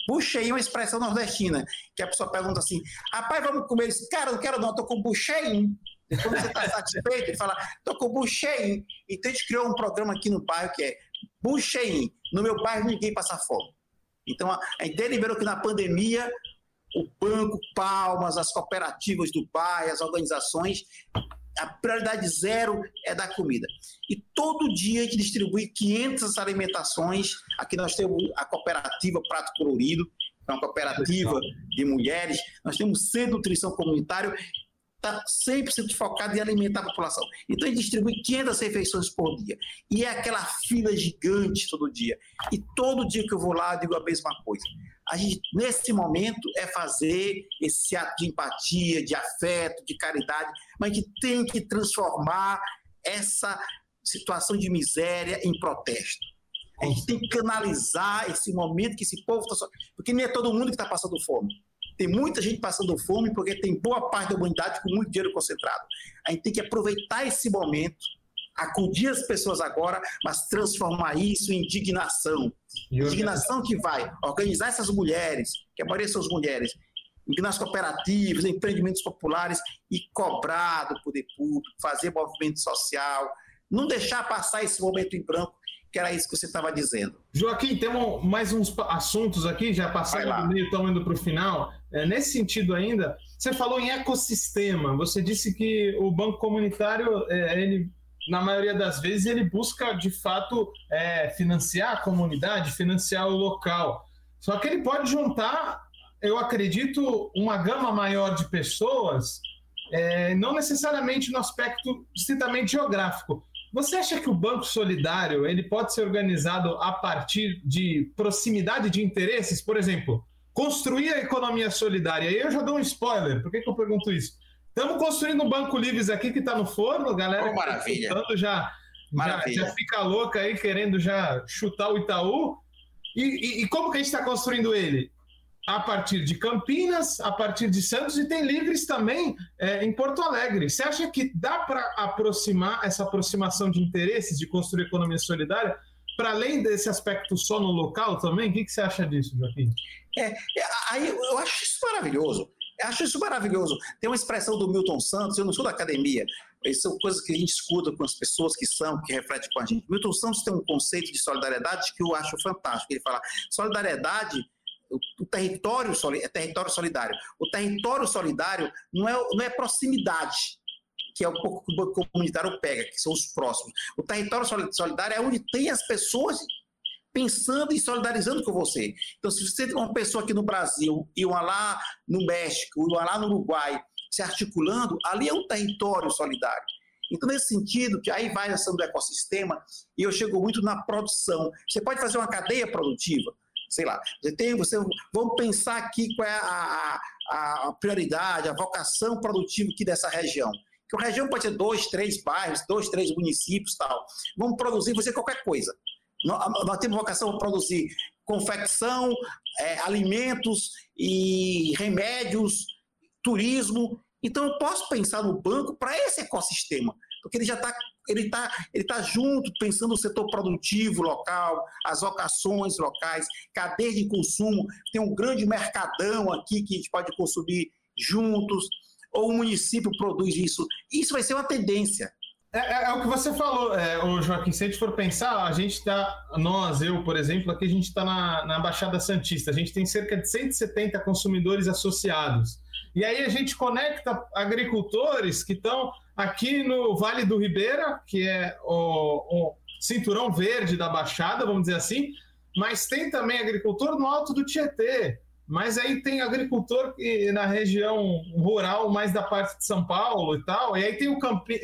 Bucheim é uma expressão nordestina, que a pessoa pergunta assim: rapaz, vamos comer isso? Cara, não quero não, estou com bucheim. Depois você está satisfeito, ele fala: estou com bucheim. Então a gente criou um programa aqui no bairro que é Bucheim. No meu bairro ninguém passa fome. Então, a gente deliberou que na pandemia, o Banco Palmas, as cooperativas do bairro, as organizações, a prioridade zero é da comida. E todo dia a gente distribui 500 alimentações. Aqui nós temos a cooperativa Prato Colorido, é uma cooperativa de mulheres. Nós temos Centro de Nutrição Comunitário está 100% focado em alimentar a população. Então, ele distribui 500 refeições por dia. E é aquela fila gigante todo dia. E todo dia que eu vou lá, eu digo a mesma coisa. A gente, nesse momento, é fazer esse ato de empatia, de afeto, de caridade, mas gente tem que transformar essa situação de miséria em protesto. A gente tem que canalizar esse momento que esse povo está. Porque nem é todo mundo que está passando fome. Tem muita gente passando fome porque tem boa parte da humanidade com muito dinheiro concentrado. A gente tem que aproveitar esse momento, acudir as pessoas agora, mas transformar isso em indignação. Indignação que vai organizar essas mulheres, que a maioria são as mulheres, nas cooperativas, empreendimentos populares e cobrar do poder público, fazer movimento social, não deixar passar esse momento em branco que era isso que você estava dizendo. Joaquim, temos mais uns assuntos aqui, já passando do meio, estamos indo para o final. É, nesse sentido ainda, você falou em ecossistema, você disse que o banco comunitário, é, ele, na maioria das vezes, ele busca, de fato, é, financiar a comunidade, financiar o local. Só que ele pode juntar, eu acredito, uma gama maior de pessoas, é, não necessariamente no aspecto estritamente geográfico, você acha que o Banco Solidário ele pode ser organizado a partir de proximidade de interesses? Por exemplo, construir a economia solidária. E eu já dou um spoiler. Por que, que eu pergunto isso? Estamos construindo um Banco Livres aqui que está no forno, galera. Oh, maravilha. Tá já, já, já, fica louca aí querendo já chutar o Itaú. E, e, e como que a gente está construindo ele? a partir de Campinas, a partir de Santos e tem livres também é, em Porto Alegre. Você acha que dá para aproximar essa aproximação de interesses de construir economia solidária para além desse aspecto só no local também? O que, que você acha disso, Joaquim? É, é, aí eu acho isso maravilhoso. Eu acho isso maravilhoso. Tem uma expressão do Milton Santos, eu não sou da academia, são coisas que a gente escuta com as pessoas que são, que refletem com a gente. Milton Santos tem um conceito de solidariedade que eu acho fantástico. Ele fala: solidariedade o, território é território solidário. O território solidário não é, não é proximidade, que é o que o comunitário pega, que são os próximos. O território solidário é onde tem as pessoas pensando e solidarizando com você. Então, se você tem uma pessoa aqui no Brasil e uma lá no México, uma lá no Uruguai, se articulando, ali é um território solidário. Então, nesse sentido, que aí vai ação do ecossistema, e eu chego muito na produção. Você pode fazer uma cadeia produtiva, sei lá, você tem, você, vamos pensar aqui qual é a, a, a prioridade, a vocação produtiva aqui dessa região. Que a região pode ter dois, três bairros, dois, três municípios tal. Vamos produzir, fazer qualquer coisa. Nós, temos vocação para produzir confecção, é, alimentos e remédios, turismo. Então, eu posso pensar no banco para esse ecossistema, porque ele já está ele está ele tá junto, pensando no setor produtivo local, as vocações locais, cadeia de consumo, tem um grande mercadão aqui que a gente pode consumir juntos, ou o município produz isso. Isso vai ser uma tendência. É, é, é, o que você falou, é, o Joaquim, se a gente for pensar, a gente está, nós, eu, por exemplo, aqui a gente está na, na Baixada Santista, a gente tem cerca de 170 consumidores associados. E aí a gente conecta agricultores que estão aqui no Vale do Ribeira, que é o, o cinturão verde da Baixada, vamos dizer assim, mas tem também agricultor no alto do Tietê. Mas aí tem agricultor na região rural, mais da parte de São Paulo e tal. E aí tem o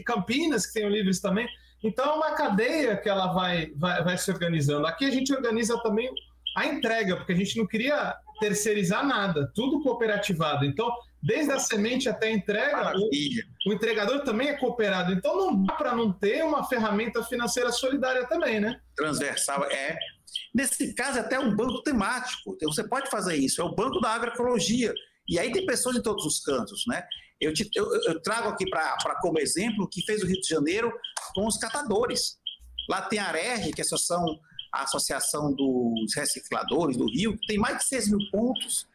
Campinas, que tem o Livres também. Então é uma cadeia que ela vai, vai, vai se organizando. Aqui a gente organiza também a entrega, porque a gente não queria terceirizar nada, tudo cooperativado. Então, desde a semente até a entrega, o, o, entregador também é cooperado. Então, não dá para não ter uma ferramenta financeira solidária também, né? Transversal, é. Nesse caso, é até um banco temático. Então, você pode fazer isso. É o banco da agroecologia. E aí tem pessoas em todos os cantos, né? Eu, te, eu, eu trago aqui para como exemplo o que fez o Rio de Janeiro com os catadores. Lá tem a AREG, que é a Associação, a Associação dos Recicladores do Rio, que tem mais de 6 mil pontos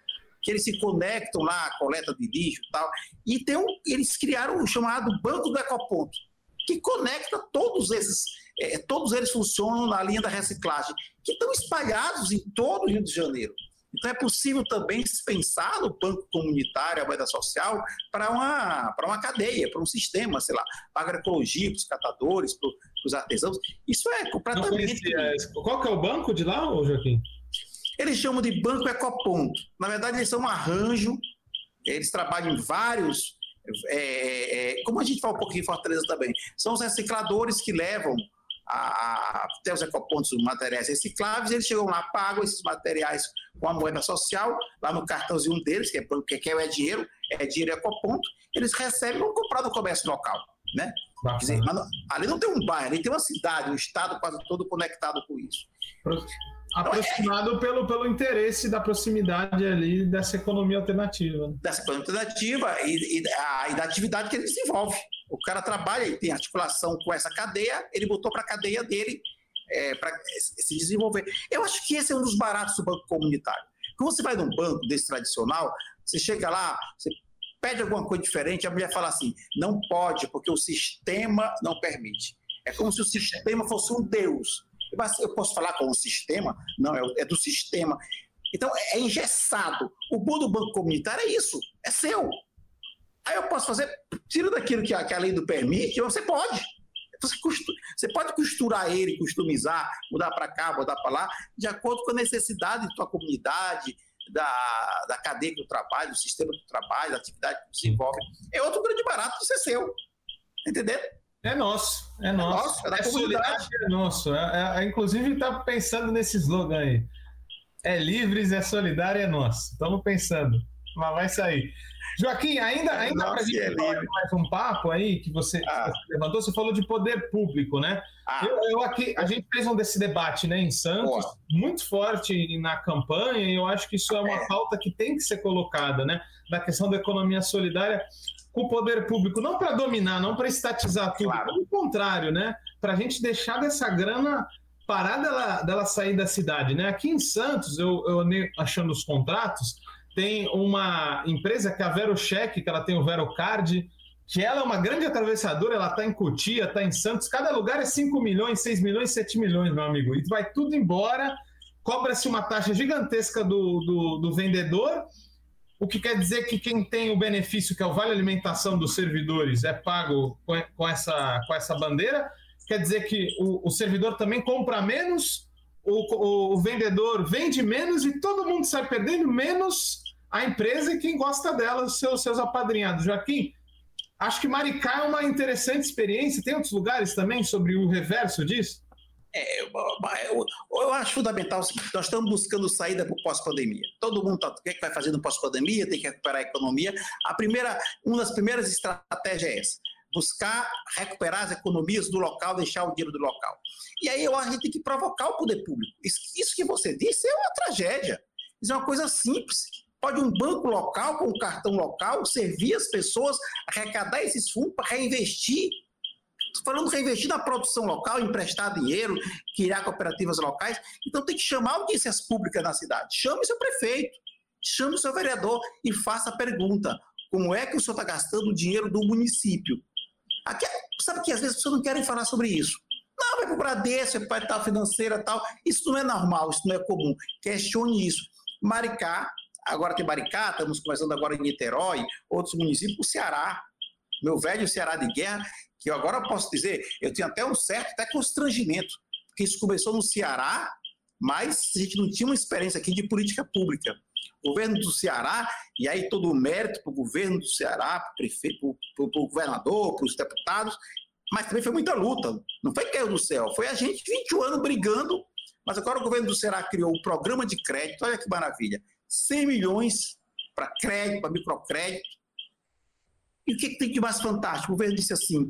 que eles se conectam lá coleta de lixo e tal. E tem um, eles criaram o chamado Banco do Ecoponto, que conecta todos esses é, todos eles funcionam na linha da reciclagem, que estão espalhados em todo o Rio de Janeiro. Então, é possível também se pensar no banco comunitário, a moeda social, para uma, para uma cadeia, para um sistema, sei lá, para a agroecologia, para os catadores, para os artesãos. Isso é completamente. Qual que é o banco de lá, Joaquim? Eles chamam de Banco Ecoponto. Na verdade, eles são um arranjo, eles trabalham em vários. É, é, como a gente fala um pouquinho em Fortaleza também, são os recicladores que levam a, até os ecopontos, os materiais recicláveis, eles chegam lá, pagam esses materiais com a moeda social, lá no cartãozinho deles, que é, que é, é dinheiro, é dinheiro ecoponto, eles recebem vão comprar no comércio local, né? Quer dizer, não, ali não tem um bairro, ali tem uma cidade, um estado quase todo conectado com isso. Aproximado é, pelo, pelo interesse da proximidade ali dessa economia alternativa. Dessa economia alternativa e, e, a, e da atividade que ele desenvolve. O cara trabalha e tem articulação com essa cadeia, ele botou para a cadeia dele é, para se desenvolver. Eu acho que esse é um dos baratos do banco comunitário. Quando você vai num banco desse tradicional, você chega lá, você pede alguma coisa diferente, a mulher fala assim: não pode, porque o sistema não permite. É como se o sistema fosse um Deus. Eu posso falar com o sistema? Não, é do sistema. Então, é engessado. O bom do banco comunitário é isso: é seu. Aí eu posso fazer, tira daquilo que a, que a lei do permite, você pode. Você, costura, você pode costurar ele, customizar, mudar para cá, mudar para lá, de acordo com a necessidade da tua comunidade, da, da cadeia do trabalho, do sistema do trabalho, da atividade que desenvolve. É outro grande barato do ser seu. Entendeu? É nosso, é, é nosso. nosso é da é comunidade. É nosso. É, é, inclusive, está pensando nesse slogan aí. É livres, é solidário, é nosso. Estamos pensando, mas vai sair. Joaquim, ainda, ainda para a gente é mais um papo aí que você, ah. você, levantou, você falou de poder público, né? Ah. Eu, eu, aqui, a gente fez um desse debate né, em Santos, muito forte na campanha, e eu acho que isso é uma é. pauta que tem que ser colocada, né? Da questão da economia solidária com o poder público, não para dominar, não para estatizar tudo, claro. pelo contrário, né? Para a gente deixar dessa grana parar dela, dela sair da cidade, né? Aqui em Santos, eu, eu achando os contratos, tem uma empresa que é a VeroCheck, que ela tem o VeroCard, que ela é uma grande atravessadora, ela está em Cotia, está em Santos, cada lugar é 5 milhões, 6 milhões, 7 milhões, meu amigo. E vai tudo embora, cobra-se uma taxa gigantesca do, do, do, vendedor, o que quer dizer que quem tem o benefício, que é o vale alimentação dos servidores, é pago com, essa, com essa bandeira, quer dizer que o, o servidor também compra menos, o, o, o vendedor vende menos e todo mundo sai perdendo, menos a empresa e quem gosta dela, os seus, seus apadrinhados. Joaquim, Acho que Maricá é uma interessante experiência. Tem outros lugares também sobre o reverso disso? É, eu, eu, eu, acho fundamental nós estamos buscando saída para o pós-pandemia. Todo mundo tá, o que, é que vai fazer no pós-pandemia? Tem que recuperar a economia. A primeira, uma das primeiras estratégias é essa: buscar recuperar as economias do local, deixar o dinheiro do local. E aí eu acho que a gente tem que provocar o poder público. Isso, isso que você disse é uma tragédia. Isso é uma coisa simples. Pode um banco local, com um cartão local, servir as pessoas, arrecadar esses fundos para reinvestir. Falando reinvestir na produção local, emprestar dinheiro, criar cooperativas locais. Então tem que chamar audiências públicas na cidade. Chame seu prefeito, chame seu vereador e faça a pergunta: como é que o senhor está gastando o dinheiro do município? Aqui, sabe que às vezes as pessoas não querem falar sobre isso. Não, vai para o Bradesco, vai para tal financeira tal. Isso não é normal, isso não é comum. Questione isso. Maricá agora tem Maricá, estamos começando agora em Niterói, outros municípios, o Ceará, meu velho Ceará de guerra, que eu agora posso dizer, eu tenho até um certo até constrangimento, porque isso começou no Ceará, mas a gente não tinha uma experiência aqui de política pública. O governo do Ceará, e aí todo o mérito para o governo do Ceará, para o prefeito, para o governador, para os deputados, mas também foi muita luta. Não foi caiu do céu, foi a gente 21 anos brigando, mas agora o governo do Ceará criou um programa de crédito, olha que maravilha. 100 milhões para crédito, para microcrédito. E o que, que tem de mais fantástico? O governo disse assim: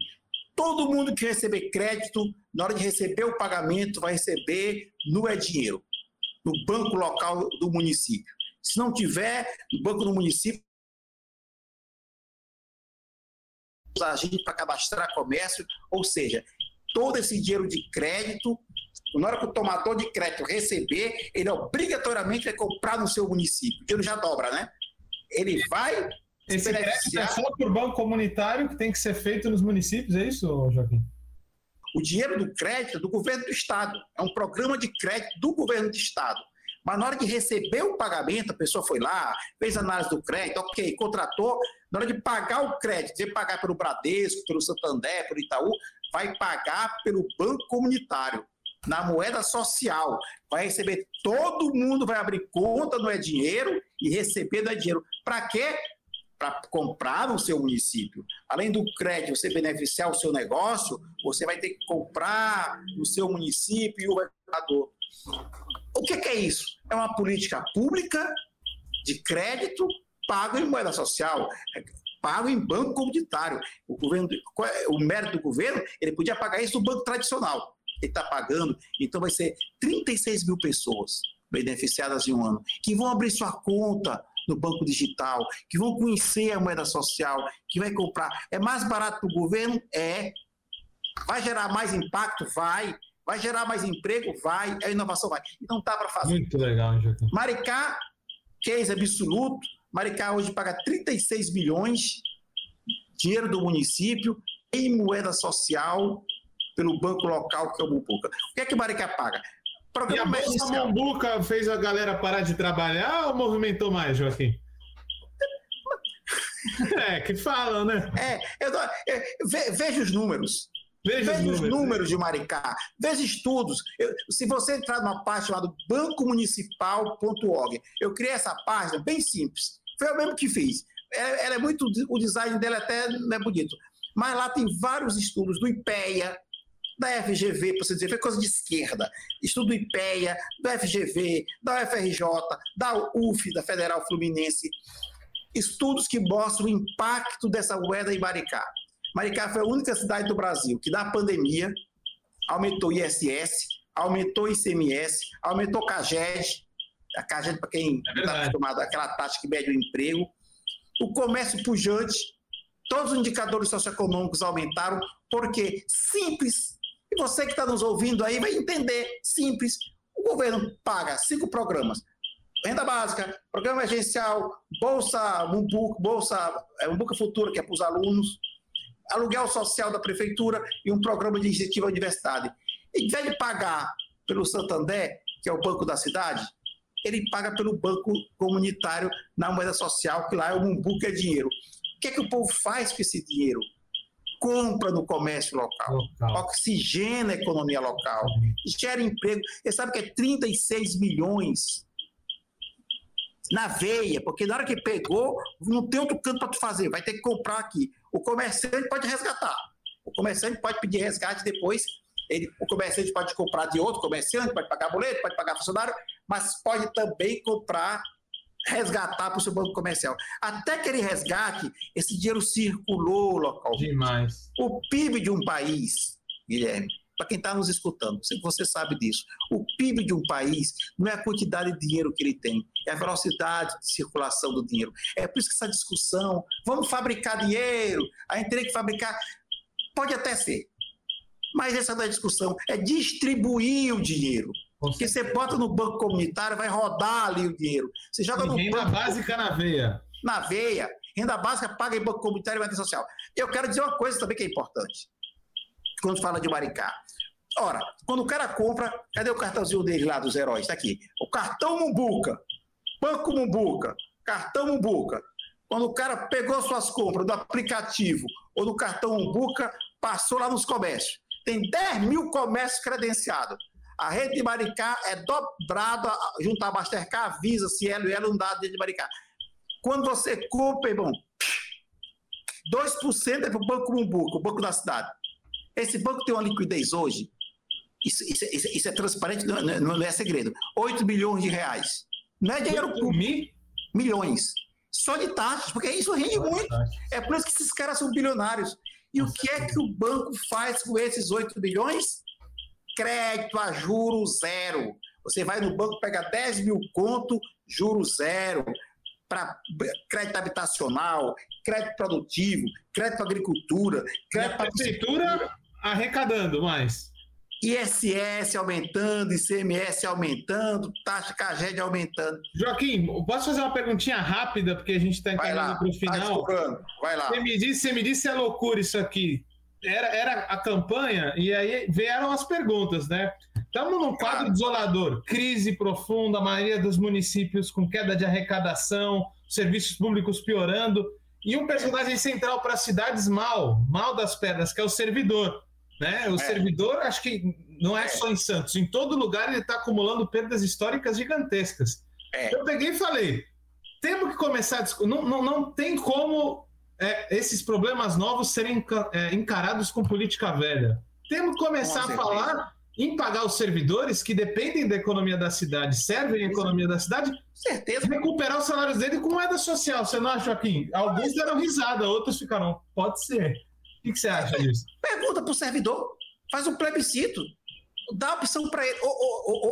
todo mundo que receber crédito, na hora de receber o pagamento, vai receber no é dinheiro, no banco local do município. Se não tiver, no banco do município, a gente para cadastrar comércio, ou seja, todo esse dinheiro de crédito na hora que o tomador de crédito receber, ele obrigatoriamente vai comprar no seu município. O dinheiro já dobra, né? Ele vai Esse beneficiar... é só por banco comunitário que tem que ser feito nos municípios, é isso, Joaquim? O dinheiro do crédito é do governo do Estado. É um programa de crédito do governo do Estado. Mas na hora de receber o pagamento, a pessoa foi lá, fez análise do crédito, ok, contratou. Na hora de pagar o crédito, de pagar pelo Bradesco, pelo Santander, pelo Itaú, vai pagar pelo banco comunitário na moeda social. Vai receber, todo mundo vai abrir conta no é dinheiro e receber no é dinheiro. Para quê? Para comprar no seu município. Além do crédito, você beneficiar o seu negócio, você vai ter que comprar no seu município e o vereador. O que, que é isso? É uma política pública de crédito pago em moeda social pago em banco comunitário. O governo, o mérito do governo, ele podia pagar isso no banco tradicional ele está pagando. Então, vai ser 36 mil pessoas beneficiadas em um ano, que vão abrir sua conta no banco digital, que vão conhecer a moeda social, que vai comprar. É mais barato para o governo? É. Vai gerar mais impacto? Vai. Vai gerar mais emprego? Vai. A inovação vai. E não está para fazer. Muito legal, Joaquim. Maricá, case absoluto. Maricá hoje paga 36 milhões, dinheiro do município, em moeda social, pelo banco local que é o Mupuca. O que é que Maricá paga? Programa e a Bolsa Mambuca fez a galera parar de trabalhar ou movimentou mais, Joaquim? é, que falam, né? É, eu, eu, veja os números. Veja, veja os, números, os números de Maricá, veja estudos. Eu, se você entrar numa página lá do bancomunicipal.org, eu criei essa página bem simples. Foi o mesmo que fiz. Ela, ela é muito. O design dela até não é bonito. Mas lá tem vários estudos do IPEA, da FGV, para você dizer, foi coisa de esquerda. Estudo do IPEA, da FGV, da UFRJ, da UF, da Federal Fluminense. Estudos que mostram o impacto dessa moeda em Maricá. Maricá foi a única cidade do Brasil que, na pandemia, aumentou ISS, aumentou ICMS, aumentou CAGED, a CAGED, para quem é está acostumado, aquela taxa que mede o emprego. O comércio pujante, todos os indicadores socioeconômicos aumentaram, porque simples E você que está nos ouvindo aí vai entender, simples. O governo paga cinco programas. Renda básica, programa emergencial, Bolsa Mumbuca, Bolsa é, Mumbuca Futura, que é para os alunos, aluguel social da prefeitura e um programa de incentivo à universidade. Em vez de pagar pelo Santander, que é o banco da cidade, ele paga pelo banco comunitário na moeda social, que lá é o Mumbuca é dinheiro. O que é que o povo faz com esse dinheiro? Compra no comércio local, local. oxigena a economia local, gera emprego. Você sabe que é 36 milhões na veia, porque na hora que pegou, não tem outro canto para tu fazer, vai ter que comprar aqui. O comerciante pode resgatar. O comerciante pode pedir resgate depois. Ele, o comerciante pode comprar de outro comerciante, pode pagar boleto, pode pagar funcionário, mas pode também comprar resgatar para o seu banco comercial. Até que ele resgate, esse dinheiro circulou local. Demais. O PIB de um país, Guilherme, para quem está nos escutando, sei que você sabe disso, o PIB de um país não é a quantidade de dinheiro que ele tem, é a velocidade de circulação do dinheiro. É por isso que essa discussão, vamos fabricar dinheiro, a gente tem que fabricar, pode até ser, mas essa não é discussão, é distribuir o dinheiro. Porque você bota no banco comunitário, vai rodar ali o dinheiro. Você joga no renda banco, básica na veia. Na veia. Renda básica paga em banco comunitário e renda social. Eu quero dizer uma coisa também que é importante. Quando fala de Maricá. Ora, quando o cara compra, cadê o cartãozinho dele lá dos heróis? Está aqui. O cartão Mumbuca. Banco Mumbuca. Cartão Mumbuca. Quando o cara pegou suas compras do aplicativo ou do cartão Mumbuca, passou lá nos comércios. Tem 10 mil comércios credenciados. A rede de Maricá é dobrada junto à Mastercard, Visa, Cielo e ela não dá de Maricá. Quando você compra, irmão, 2% é para o Banco Mumbuca, o banco da cidade. Esse banco tem uma liquidez hoje, isso, isso, isso, isso é transparente, não, não, é segredo, 8 milhões de reais. Não é dinheiro público. Milhões. Só de taxas, porque isso rende muito. É por isso que esses caras são bilionários. E o que é que o banco faz com esses 8 bilhões? Crédito a juro zero. Você vai no banco, pega 10 mil conto, juro zero, para crédito habitacional, crédito produtivo, crédito agricultura, crédito para a prefeitura arrecadando mais. ISS aumentando, ICMS aumentando, taxa CAGED aumentando. Joaquim, posso fazer uma perguntinha rápida, porque a gente está encaminhando para o final? Tá Vai lá. Você me disse, você me disse se é loucura isso aqui era, era a campanha e aí vieram as perguntas, né? Estamos num quadro desolador, crise profunda, a maioria dos municípios com queda de arrecadação, serviços públicos piorando, e um personagem central para as cidades mal, mal das pernas, que é o servidor. Né? O é. servidor, acho que não é, é, só em Santos, em todo lugar ele está acumulando perdas históricas gigantescas. É. Eu peguei e falei: temos que começar a não, não, não tem como é, esses problemas novos serem é, encarados com política velha. Temos que começar a falar em pagar os servidores que dependem da economia da cidade, servem a economia da cidade, certeza. Recuperar os salários dele com moeda social. Você não acha, Joaquim? Alguns deram risada, outros ficaram. Pode ser. O que você acha disso? Pergunta para o servidor, faz um plebiscito, dá opção para ele.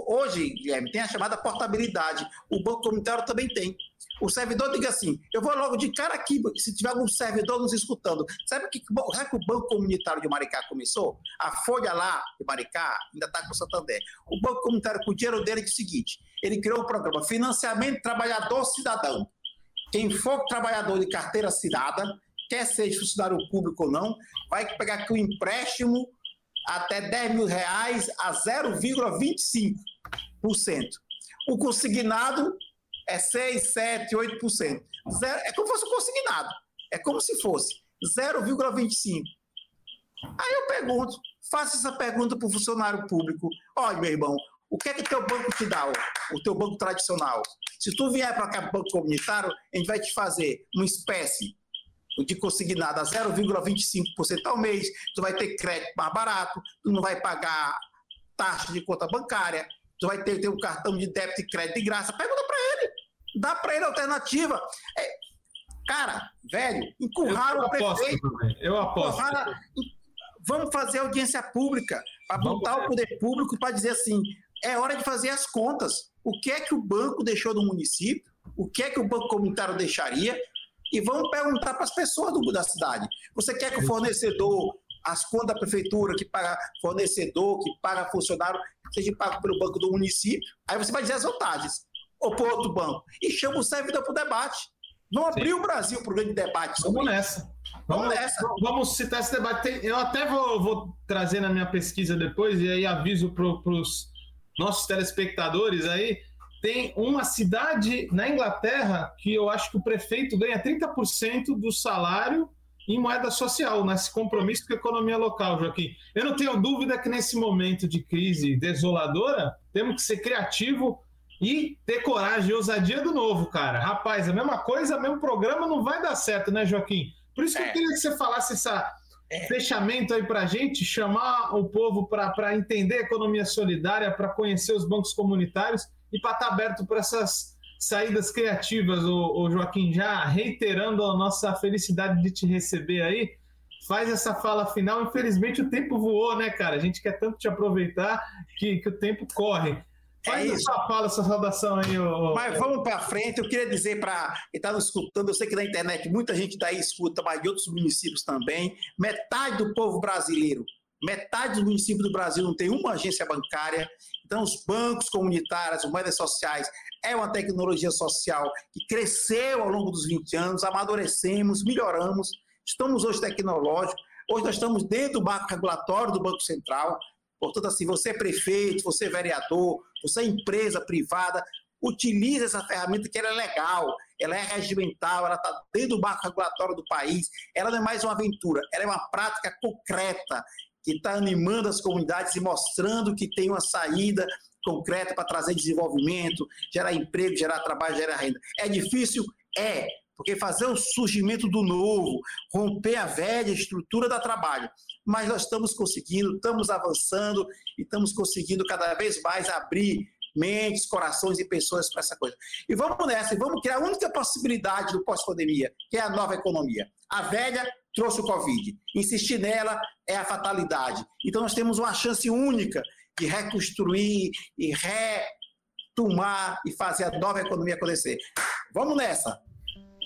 Hoje, Guilherme, tem a chamada portabilidade. O banco comunitário também tem o servidor diga assim: eu vou logo de cara aqui, se tiver algum servidor nos escutando. Sabe que, sabe que o Banco Comunitário de Maricá começou? A folha lá de Maricá ainda está com o Santander. O Banco Comunitário, com o dinheiro dele, é o seguinte: ele criou um programa Financiamento Trabalhador Cidadão. Quem for trabalhador de carteira assinada, quer seja funcionário público ou não, vai pegar aqui um empréstimo até 10 mil reais a 0,25%. O consignado é 6, 7, 8%. Zero, é como se fosse um consignado. É como se fosse 0,25%. Aí eu pergunto, faça essa pergunta para o funcionário público. Olha, meu irmão, o que é que teu banco te dá, o teu banco tradicional? Se tu vier para cá, banco comunitário, a gente vai te fazer uma espécie de consignado a 0,25% ao mês, tu vai ter crédito mais barato, tu não vai pagar taxa de conta bancária, tu vai ter, ter um cartão de débito e crédito de graça. Pergunta para ele. Dá para ele alternativa. É, cara, velho, encurraram o prefeito. Também. Eu aposto. Encurraram, vamos fazer audiência pública para botar o poder público para dizer assim: é hora de fazer as contas. O que é que o banco deixou do município? O que é que o banco comunitário deixaria? E vamos perguntar para as pessoas do, da cidade. Você quer que o fornecedor as contas da prefeitura, que paga fornecedor, que paga funcionário, seja pago pelo banco do município. Aí você vai dizer as vantagens. Ou por outro banco. E chama o servidor para o debate. Vamos abrir o Brasil para o grande debate. Vamos nessa. Vamos, vamos, nessa. Vamos citar esse debate. Eu até vou, vou trazer na minha pesquisa depois, e aí aviso para os nossos telespectadores aí. Tem uma cidade na Inglaterra que eu acho que o prefeito ganha 30% do salário em moeda social, nesse compromisso com a economia local, Joaquim. Eu não tenho dúvida que nesse momento de crise desoladora, temos que ser criativo e ter coragem e ousadia do novo, cara. Rapaz, a mesma coisa, o mesmo programa não vai dar certo, né, Joaquim? Por isso que é. eu queria que você falasse esse é. fechamento aí para gente, chamar o povo para entender a economia solidária, para conhecer os bancos comunitários e para estar tá aberto para essas saídas criativas, o, o Joaquim, já reiterando a nossa felicidade de te receber aí. Faz essa fala final. Infelizmente o tempo voou, né, cara? A gente quer tanto te aproveitar que, que o tempo corre. Faz é isso. Sua fala, sua saudação aí. Ô... Mas vamos para frente. Eu queria dizer para quem está nos escutando, eu sei que na internet muita gente daí escuta, mas de outros municípios também. Metade do povo brasileiro, metade dos municípios do Brasil não tem uma agência bancária. Então, os bancos comunitários, as moedas sociais, é uma tecnologia social que cresceu ao longo dos 20 anos, amadurecemos, melhoramos, estamos hoje tecnológicos. Hoje nós estamos dentro do marco regulatório do Banco Central, Portanto, assim, você é prefeito, você é vereador, você é empresa privada, utilize essa ferramenta que ela é legal, ela é regimental, ela está dentro do marco regulatório do país, ela não é mais uma aventura, ela é uma prática concreta que está animando as comunidades e mostrando que tem uma saída concreta para trazer desenvolvimento, gerar emprego, gerar trabalho, gerar renda. É difícil? É, porque fazer o surgimento do novo, romper a velha estrutura da trabalho. Mas nós estamos conseguindo, estamos avançando e estamos conseguindo cada vez mais abrir mentes, corações e pessoas para essa coisa. E vamos nessa, e vamos criar a única possibilidade do pós-pandemia, que é a nova economia. A velha trouxe o Covid. Insistir nela é a fatalidade. Então nós temos uma chance única de reconstruir e retomar e fazer a nova economia acontecer. Vamos nessa!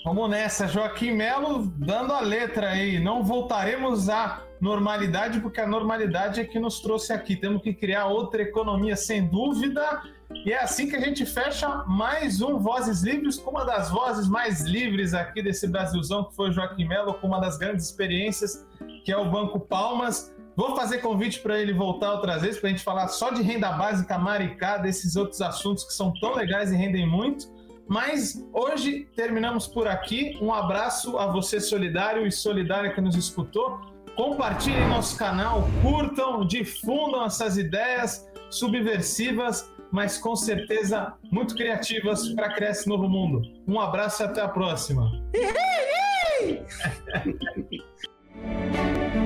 Vamos nessa, Joaquim Melo dando a letra aí. Não voltaremos à normalidade, porque a normalidade é que nos trouxe aqui. Temos que criar outra economia, sem dúvida. E é assim que a gente fecha mais um Vozes Livres, com uma das vozes mais livres aqui desse Brasilzão, que foi o Joaquim Melo, com uma das grandes experiências, que é o Banco Palmas. Vou fazer convite para ele voltar outras vezes, para a gente falar só de renda básica, maricá, desses outros assuntos que são tão legais e rendem muito. Mas hoje terminamos por aqui. Um abraço a você, solidário e solidária que nos escutou. Compartilhem nosso canal, curtam, difundam essas ideias subversivas, mas com certeza muito criativas para criar esse novo mundo. Um abraço e até a próxima.